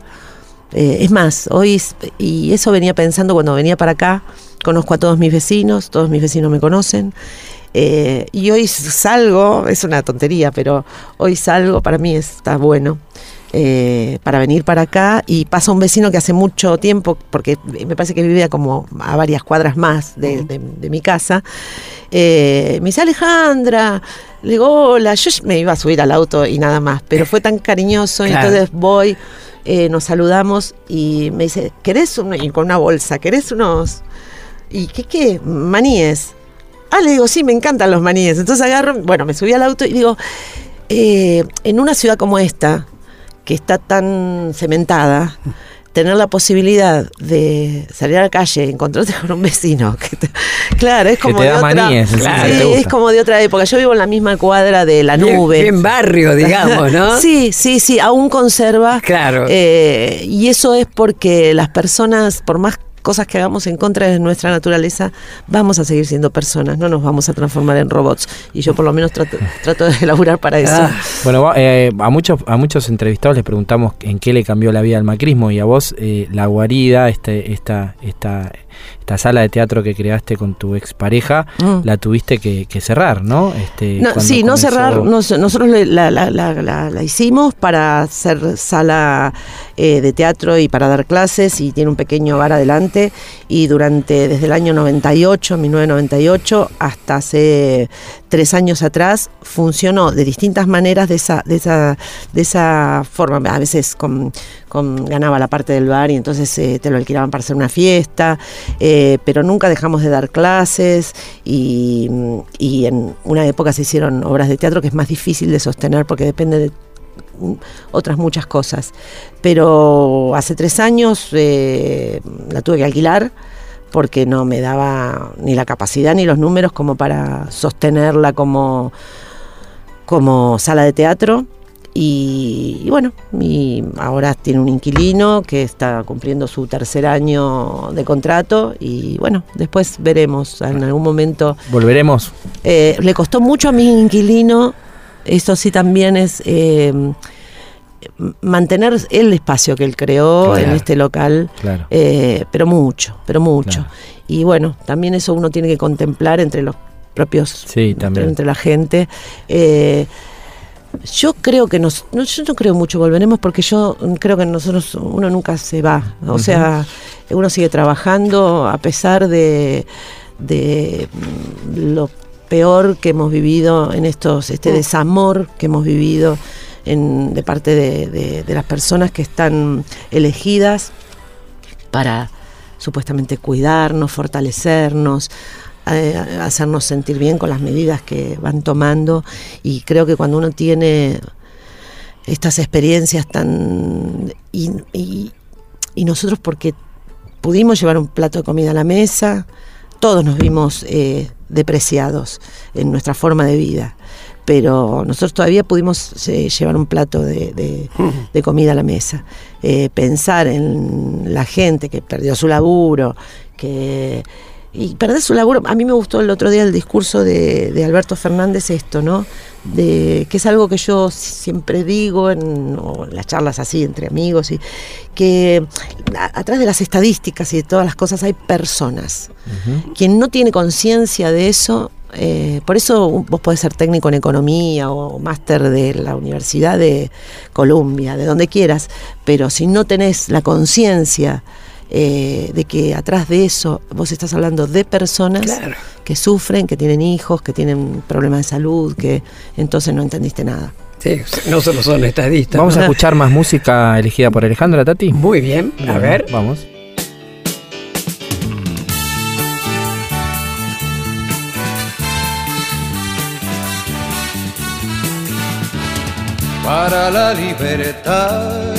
Es más, hoy, y eso venía pensando cuando venía para acá, conozco a todos mis vecinos, todos mis vecinos me conocen. eh, y hoy salgo, es una tontería, pero hoy salgo, para mí está bueno, eh, para venir para acá y pasa un vecino que hace mucho tiempo, porque me parece que vivía como a varias cuadras más de, de- de mi casa, eh, me dice Alejandra, le digo hola, yo me iba a subir al auto y nada más, pero fue tan cariñoso, y entonces voy, eh, nos saludamos y me dice, ¿querés uno? Y con una bolsa, ¿querés unos? ¿Y qué qué? Maníes. Ah, le digo, sí, me encantan los maníes. Entonces agarro, bueno, me subí al auto y digo, eh, en una ciudad como esta, que está tan cementada, tener la posibilidad de salir a la calle, encontrarte con un vecino. que te- claro, es Que como te de da otra, maníes, Sí, es como de otra época. Yo vivo en la misma cuadra de la nube. bien barrio, digamos, ¿no? Sí, sí, sí, aún conserva. Claro. Eh, y eso es porque las personas, por más cosas que hagamos en contra de nuestra naturaleza, vamos a seguir siendo personas, no nos vamos a transformar en robots. Y yo por lo menos trato, trato de elaborar para eso. Ah, Bueno, eh, a muchos a muchos entrevistados les preguntamos en qué le cambió la vida al macrismo y a vos eh, la guarida, este, esta, esta, esta sala de teatro que creaste con tu expareja, Mm. la tuviste que, que cerrar, ¿no? Este, No, sí, no cerrar, nos- nosotros le- la, la- la- la- la hicimos para hacer sala eh, de teatro y para dar clases y tiene un pequeño bar adelante y durante desde el año 98, 1998 hasta hace tres años atrás funcionó de distintas maneras de esa, de esa, de esa forma, a veces con, con- ganaba la parte del bar y entonces eh, te lo alquilaban para hacer una fiesta, eh, pero nunca dejamos de dar clases y, en una época se hicieron obras de teatro que es más difícil de sostener porque depende de otras muchas cosas. Pero hace tres años eh, la tuve que alquilar porque no me daba ni la capacidad ni los números como para sostenerla como, como sala de teatro. Y, y bueno, y ahora tiene un inquilino que está cumpliendo su tercer año de contrato y bueno, después veremos en algún momento. Volveremos. Eh, le costó mucho a mi inquilino, eso sí también es eh, mantener el espacio que él creó Claro. en este local, Claro. eh, pero mucho, pero mucho. Claro. Y bueno, también eso uno tiene que contemplar entre los propios, Sí, también. entre la gente. Yo creo que nos, no, yo no creo mucho volveremos porque yo creo que nosotros uno nunca se va, o sea, uno sigue trabajando a pesar de, de mm, lo peor que hemos vivido en estos, este desamor que hemos vivido en, de parte de, de- de las personas que están elegidas para supuestamente cuidarnos, fortalecernos, hacernos sentir bien con las medidas que van tomando y creo que cuando uno tiene estas experiencias tan y, y- y nosotros porque pudimos llevar un plato de comida a la mesa, todos nos vimos eh, depreciados en nuestra forma de vida, pero nosotros todavía pudimos eh, llevar un plato de, de- de comida a la mesa. Eh, pensar en la gente que perdió su laburo, que... Y perder su laburo, a mí me gustó el otro día el discurso de, de Alberto Fernández esto, ¿no? De, que es algo que yo siempre digo en, las charlas así entre amigos, y que a- atrás de las estadísticas y de todas las cosas hay personas. Quien no tiene conciencia de eso, eh, por eso vos podés ser técnico en economía o máster de la Universidad de Columbia, de donde quieras, pero si no tenés la conciencia eh, de que atrás de eso vos estás hablando de personas Claro. que sufren, que tienen hijos, que tienen problemas de salud, que entonces no entendiste nada. sí, no solo son estadistas. Vamos ¿no? a escuchar más música elegida por Alejandra Tati. Muy bien, a Bueno, ver. Vamos. para la libertad.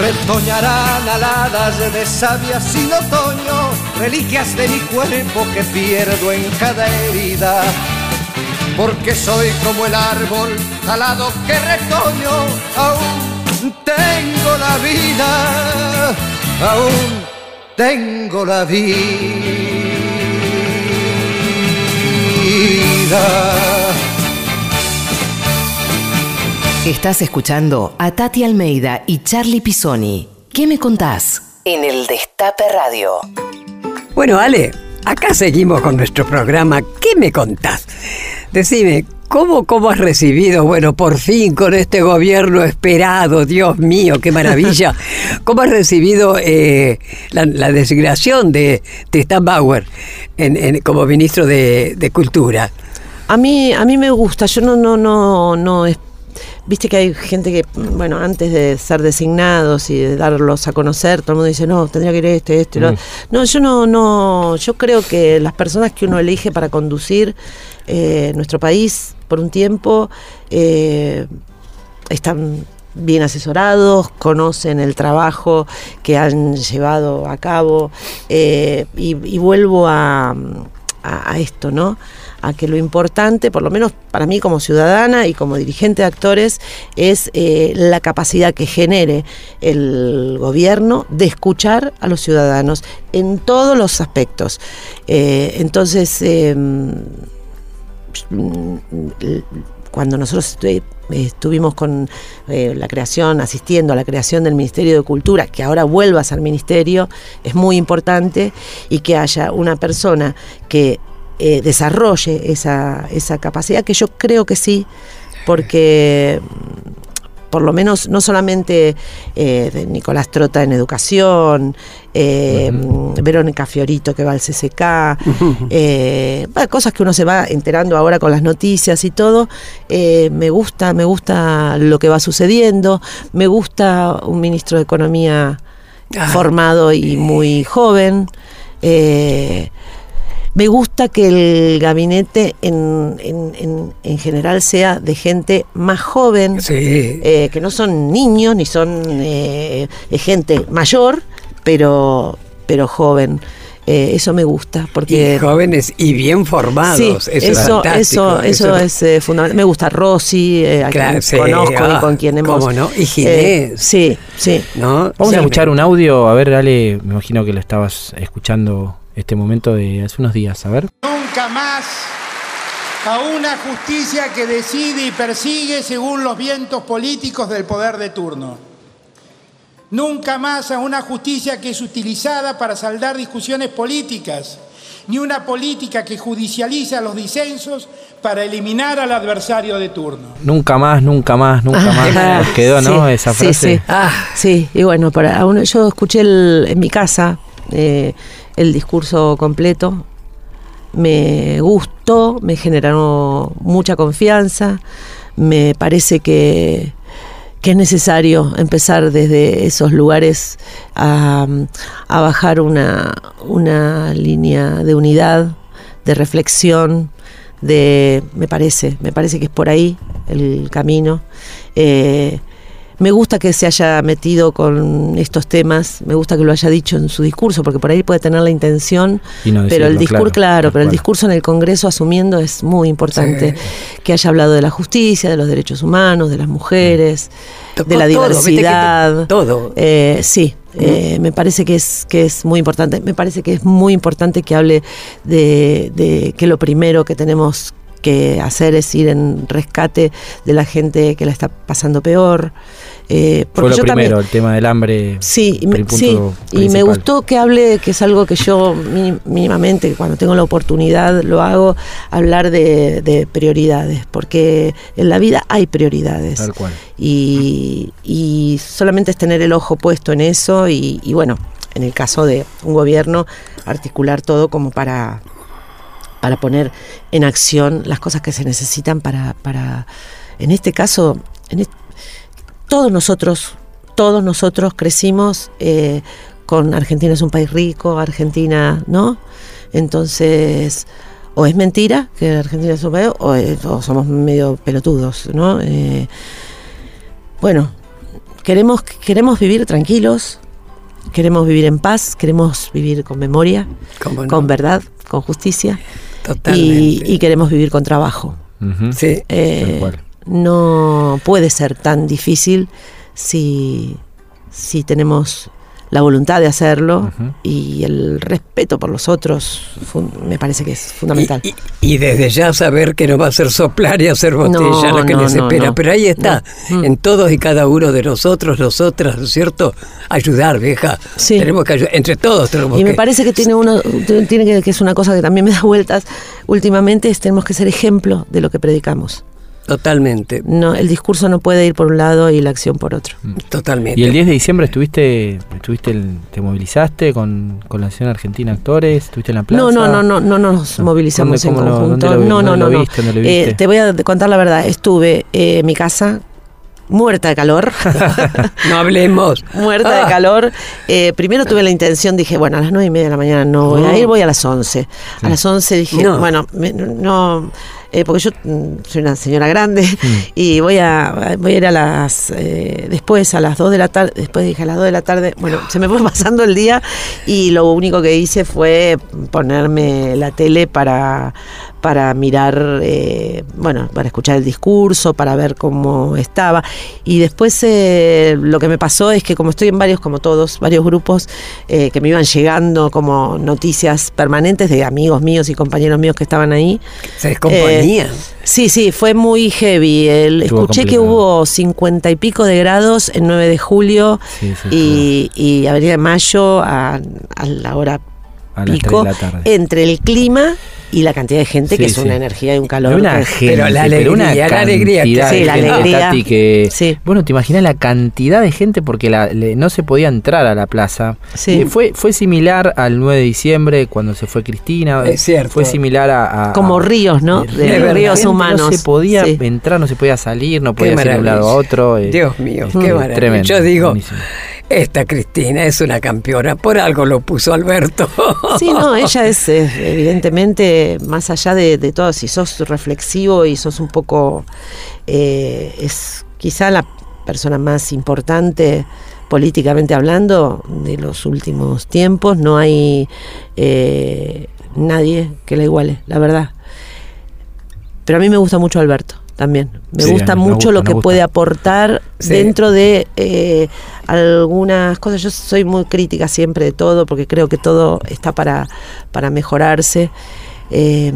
Retoñarán aladas de savia sin otoño, reliquias de mi cuerpo que pierdo en cada herida. Porque soy como el árbol talado que retoño, aún tengo la vida, aún tengo la vida. Estás escuchando a Tati Almeida y Charlie Pisoni. ¿Qué me contás? En el Destape Radio. Bueno, Ale, acá seguimos con nuestro programa. ¿Qué me contás? Decime, ¿cómo, cómo has recibido, bueno, por fin con este gobierno esperado, Dios mío, qué maravilla, cómo has recibido eh, la, la designación de, de Stan Bauer en- en- como ministro de, de Cultura? A mí, a mí me gusta, yo no, no, no, no Viste que hay gente que, bueno, antes de ser designados y de darlos a conocer, todo el mundo dice, no, tendría que ir este, este, lo Mm. otro". No, yo no, no, yo creo que las personas que uno elige para conducir eh, nuestro país por un tiempo eh, están bien asesorados, conocen el trabajo que han llevado a cabo eh, y, y vuelvo a, a- a esto, ¿no? A que lo importante, por lo menos para mí como ciudadana y como dirigente de actores, es eh, la capacidad que genere el gobierno de escuchar a los ciudadanos en todos los aspectos. Eh, entonces, em, cuando nosotros estu- estuvimos con eh, la creación, asistiendo a la creación del Ministerio de Cultura, que ahora vuelva a ser ministerio, es muy importante y que haya una persona que eh, desarrolle esa, esa capacidad, que yo creo que sí, porque mm, por lo menos no solamente eh, de Nicolás Trota en educación, eh, Verónica Fiorito que va al CCK, eh, bueno, cosas que uno se va enterando ahora con las noticias y todo. me gusta, me gusta lo que va sucediendo, me gusta un ministro de Economía Ah. formado y muy joven. eh, me gusta que el gabinete en, en- en- en general sea de gente más joven, Sí. eh, que no son niños ni son eh, eh, gente mayor, pero, pero joven. Eh, eso me gusta porque Y jóvenes y bien formados. Sí, eso, es eso, fantástico, eso, eso es eh, fundamental. Me gusta Rosy, eh, a Claro, quien sí, conozco ah, y con quien hemos. cómo no, y eh, Ginés. sí, sí. ¿no? Vamos Sí, a escuchar un audio, a ver, Ale, me imagino que lo estabas escuchando este momento de hace unos días, a ver. Nunca más a una justicia que decide y persigue según los vientos políticos del poder de turno. Nunca más a una justicia que es utilizada para saldar discusiones políticas, ni una política que judicializa los disensos para eliminar al adversario de turno. Nunca más, nunca más, nunca Ah, más. Nos quedó, ¿no? sí, Esa sí, frase. Sí, Ah. Sí, y bueno, para uno, yo escuché el- en mi casa eh, el discurso completo. Me gustó, me generó mucha confianza. Me parece que, que es necesario empezar desde esos lugares a, a bajar una, una línea de unidad, de reflexión, de me parece, me parece que es por ahí el camino. Eh, me gusta que se haya metido con estos temas, me gusta que lo haya dicho en su discurso, porque por ahí puede tener la intención, Y no pero el discurso, claro, pero el discurso en el Congreso asumiendo es muy importante. Que haya hablado de la justicia, de los derechos humanos, de las mujeres, Tocó de la todo, viste que diversidad. todo. Eh, sí, eh, me parece que es, que es muy importante. Me parece que es muy importante que hable de, de que lo primero que tenemos que hacer es ir en rescate de la gente que la está pasando peor. Eh, Fue porque lo yo también- primero, el tema del hambre. Sí, el punto sí, y me gustó que hable, que es algo que yo mínimamente, cuando tengo la oportunidad, lo hago, hablar de, de prioridades, porque en la vida hay prioridades. Tal cual. Y, y solamente es tener el ojo puesto en eso y, y bueno, en el caso de un gobierno, articular todo como para, para poner en acción las cosas que se necesitan para, para en este caso, en est- todos nosotros, todos nosotros crecimos eh, con Argentina es un país rico, Argentina, ¿no? Entonces, o es mentira que Argentina es un país, o, es- o somos medio pelotudos, ¿no? Eh, bueno, queremos, queremos vivir tranquilos, queremos vivir en paz, queremos vivir con memoria, con verdad, con justicia, y, Totalmente. y queremos vivir con trabajo. Sí. Eh, no puede ser tan difícil si, si tenemos la voluntad de hacerlo y el respeto por los otros me parece que es fundamental. Y, y- y desde ya saber que no va a ser soplar y hacer botella No, lo que no, les no, espera. Pero ahí está. Mm. en todos y cada uno de nosotros, nosotras, ¿no es cierto? Ayudar, vieja. Sí. Tenemos que ayudar, entre todos tenemos Y me que- parece que tiene uno, tiene que, que es una cosa que también me da vueltas últimamente, es tenemos que ser ejemplo de lo que predicamos. Totalmente, No, el discurso no puede ir por un lado y la acción por otro. totalmente. Y el 10 de diciembre estuviste, estuviste el- te movilizaste con, con la Nación Argentina Actores, estuviste en la plaza. No, no, no, no, no nos No. movilizamos ¿Dónde, en conjunto. lo- no, no, no, viste, Eh, te voy a contar la verdad. Estuve eh, en mi casa muerta de calor. No hablemos. muerta Ah. de calor. Eh, primero tuve la intención, dije, bueno, a las nueve y media de la mañana no voy a ir, voy a las 11. A las 11 dije, No. bueno, me- no, eh, porque yo mm, soy una señora grande Mm. y voy a, voy a ir a las, eh, después a las 2 de la tarde, después dije a las 2 de la tarde, bueno, se me fue pasando el día y lo único que hice fue ponerme la tele para, para mirar, eh, bueno, para escuchar el discurso, para ver cómo estaba. Y después eh, lo que me pasó es que como estoy en varios, como todos, varios grupos eh, que me iban llegando como noticias permanentes de amigos míos y compañeros míos que estaban ahí. Se descomponían. Sí, sí, fue muy heavy. El- escuché que hubo cincuenta y pico de grados el 9 de julio Sí, sí, y, y Avenida de Mayo a, a la hora pico, 3 de la tarde. entre el clima y la cantidad de gente, que es sí. una energía y un calor. Pero una que- gente, Pero la pero una alegría, la alegría que- cantidad Sí, de la alegría. Tati, que Sí. bueno, te imaginas la cantidad de gente porque la- le- no se podía entrar a la plaza. Sí. Eh, fue fue similar al 9 de diciembre cuando se fue Cristina. Es cierto. Fue similar a, a- Como a- ríos, ¿no? de- ríos humanos. No se podía Sí. entrar, no se podía salir, no podía ir de un lado a otro. eh, Dios mío, qué maravilla. tremendo, Yo digo, buenísimo. Esta Cristina es una campeona, por algo lo puso Alberto. Sí, no, ella es evidentemente, más allá de, de todo, si sos reflexivo y sos un poco, eh, es quizá la persona más importante políticamente hablando de los últimos tiempos, no hay eh, nadie que la iguale, la verdad. Pero a mí me gusta mucho Alberto también. Me Sí, gusta me mucho gusta, lo que puede aportar Sí. dentro de eh, algunas cosas. Yo soy muy crítica siempre de todo porque creo que todo está para, para mejorarse. Eh,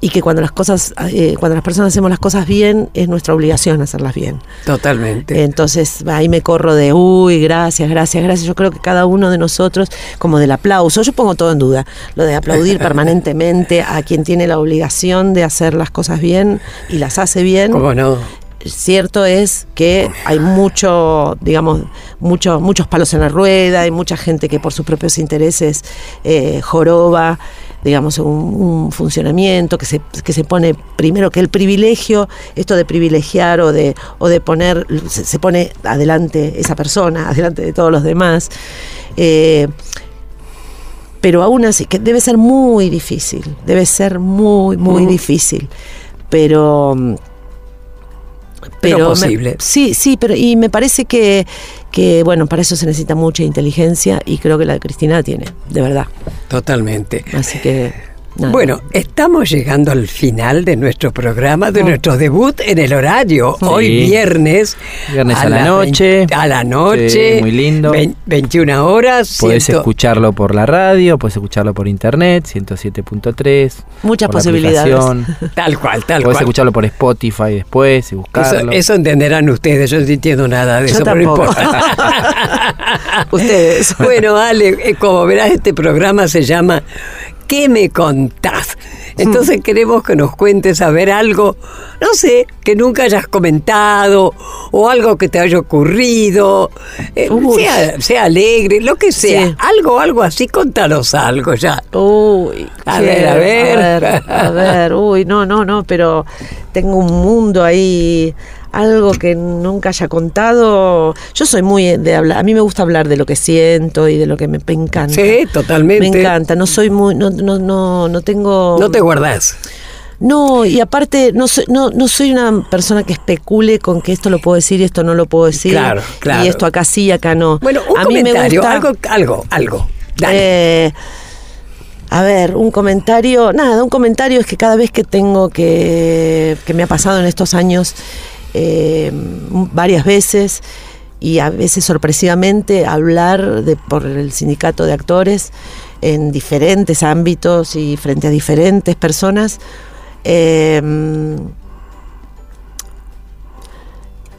y que cuando las cosas, eh, cuando las personas hacemos las cosas bien, es nuestra obligación hacerlas bien. Totalmente. Entonces ahí me corro de, uy, gracias, gracias, gracias. Yo creo que cada uno de nosotros, como del aplauso, yo pongo todo en duda, lo de aplaudir permanentemente a quien tiene la obligación de hacer las cosas bien y las hace bien. ¿Cómo no? Cierto es que hay mucho, digamos, mucho, muchos palos en la rueda, hay mucha gente que por sus propios intereses eh, joroba, digamos, un, un funcionamiento que se, que se pone primero que el privilegio, esto de privilegiar o de, o de poner, se, se pone adelante esa persona, adelante de todos los demás. Eh, pero aún así, que debe ser muy difícil, debe ser muy, muy difícil. Pero mm, Pero me- posible. sí, sí, pero y me parece que, que, bueno, para eso se necesita mucha inteligencia y creo que la de Cristina tiene, de verdad. Totalmente. Así que, nada. Bueno, estamos llegando al final de nuestro programa, de nuestro debut en el horario. Sí. Hoy viernes. Viernes a la noche. 20 a la noche. Sí, muy lindo. vein- 21 horas. Puedes ciento- escucharlo por la radio, puedes escucharlo por internet, 107.3. Muchas posibilidades. Tal cual, tal Puedes cual. escucharlo por Spotify después y Eso, buscarlo. eso entenderán ustedes, yo no entiendo nada de Yo eso, pero no importa. Ustedes. Bueno, Ale, eh, como verás, este programa se llama ¿Qué me contás? Entonces queremos que nos cuentes a ver algo, no sé, que nunca hayas comentado o algo que te haya ocurrido, eh, sea, sea alegre, lo que sea, Sí. algo, algo así, contanos algo ya. Uy, A ver, a ver. a ver, a ver, uy, no, no, no, pero tengo un mundo ahí, algo que nunca haya contado. Yo soy muy de hablar, a mí me gusta hablar de lo que siento y de lo que me, me encanta. Sí, totalmente. Me encanta, no soy muy, no, no, no, no tengo. No te guardás. No, y aparte, no soy, no, no soy una persona que especule con que esto lo puedo decir y esto no lo puedo decir. Claro, claro. Y esto acá sí y acá no. Bueno, un a mí me comentario, gusta, algo, algo, algo. Dale. eh, a ver, un comentario, nada, un comentario es que cada vez que tengo que, que me ha pasado en estos años eh, varias veces y a veces sorpresivamente hablar de, por el sindicato de actores en diferentes ámbitos y frente a diferentes personas, eh,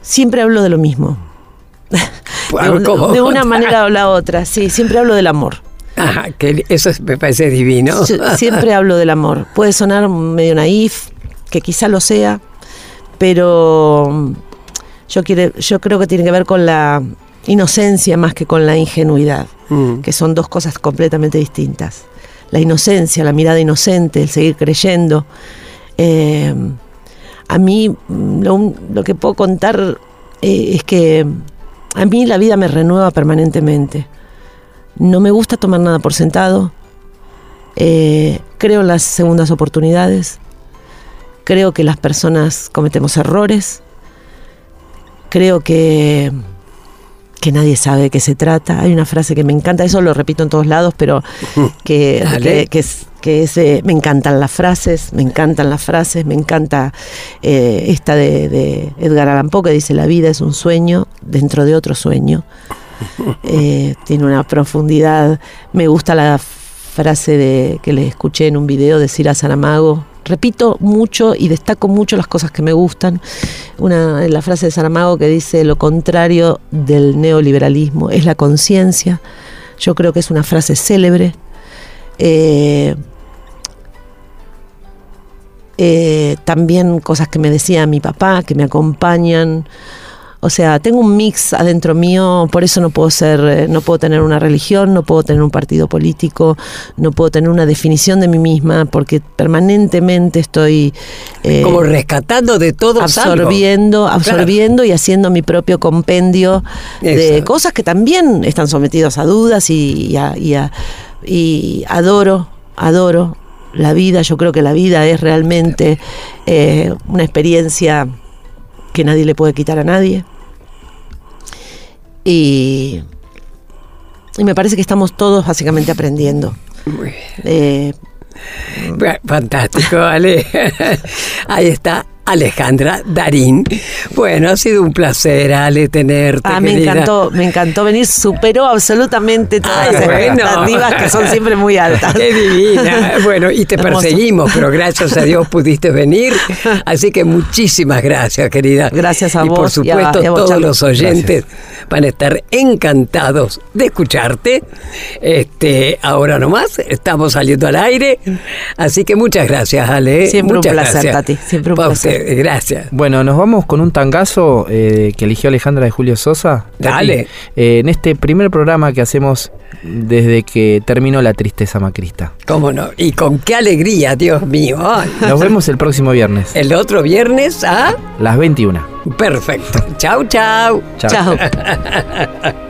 siempre hablo de lo mismo. De, una manera o la otra, sí, siempre hablo del amor. Que eso es- me parece divino. Siempre hablo del amor. Puede sonar medio naif, que quizá lo sea, pero mm, yo, quiere, yo creo que tiene que ver con la inocencia más que con la ingenuidad, Mm. que son dos cosas completamente distintas. La inocencia, la mirada inocente, el seguir creyendo. Eh, a mí mm, lo, lo que puedo contar eh, es que a mí la vida me renueva permanentemente. No me gusta tomar nada por sentado. Eh, creo en las segundas oportunidades. Creo que las personas cometemos errores. Creo que, que nadie sabe de qué se trata. Hay una frase que me encanta, eso lo repito en todos lados, pero que, que, eh, me encantan las frases, me encantan las frases, me encanta eh, esta de, de Edgar Allan Poe que dice, la vida es un sueño dentro de otro sueño. Eh, tiene una profundidad. Me gusta la frase de, que le escuché en un video decir a Saramago. Repito mucho y destaco mucho las cosas que me gustan. Una, la frase de Saramago que dice lo contrario del neoliberalismo es la conciencia. Yo creo que es una frase célebre. Eh, eh, también cosas que me decía mi papá, que me acompañan. O sea, tengo un mix adentro mío, por eso no puedo ser, eh, no puedo tener una religión, no puedo tener un partido político, no puedo tener una definición de mí misma, porque permanentemente estoy eh, Como rescatando de todo absorbiendo, absorbiendo y haciendo mi propio compendio de cosas que también están sometidos a dudas y, y a- y a- y adoro, adoro la vida. Yo creo que la vida es realmente eh, una experiencia que nadie le puede quitar a nadie. Y, y me parece que estamos todos básicamente aprendiendo. Eh, Fantástico, Ale. Ahí está Alejandra Darín. Bueno, ha sido un placer, Ale, tenerte. Ah, me querida. encantó, me encantó venir, superó absolutamente todas Ay, las bueno. expectativas que son siempre muy altas. Qué divina. Bueno, y te Hermoso. perseguimos, pero gracias a Dios pudiste venir. Así que muchísimas gracias, querida. Gracias a y por vos y a- supuesto, y a vos, todos los oyentes van a estar encantados de escucharte. Este, ahora nomás, estamos saliendo al aire. Así que muchas gracias, Ale. Siempre un Muchas placer, gracias. Tati, siempre un placer. gracias. Bueno, nos vamos con un tangazo eh, que eligió Alejandra de Julio Sosa. Dale. eh, en este primer programa que hacemos desde que terminó la tristeza macrista. ¿Cómo no? Y con qué alegría, Dios mío. Ay. Nos vemos el próximo viernes, El otro viernes, ¿ah? las 21. Perfecto. Chau, chau. Chao. Chao.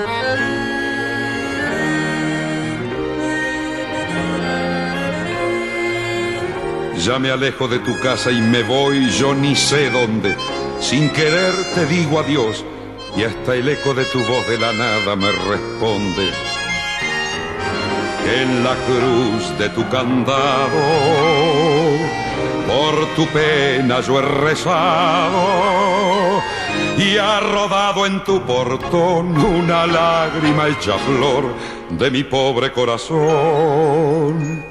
Ya me alejo de tu casa y me voy yo ni sé dónde. Sin querer te digo adiós y hasta el eco de tu voz de la nada me responde. En la cruz de tu candado por tu pena yo he rezado y ha rodado en tu portón una lágrima hecha flor de mi pobre corazón.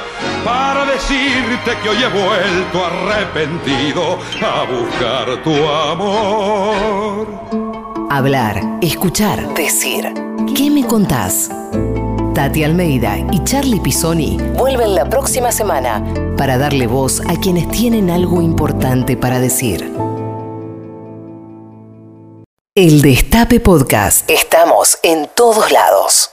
Para decirte que hoy he vuelto arrepentido a buscar tu amor. Hablar, escuchar, decir. ¿Qué me contás? Tati Almeida y Charlie Pisoni vuelven la próxima semana para darle voz a quienes tienen algo importante para decir. El Destape Podcast. Estamos en todos lados.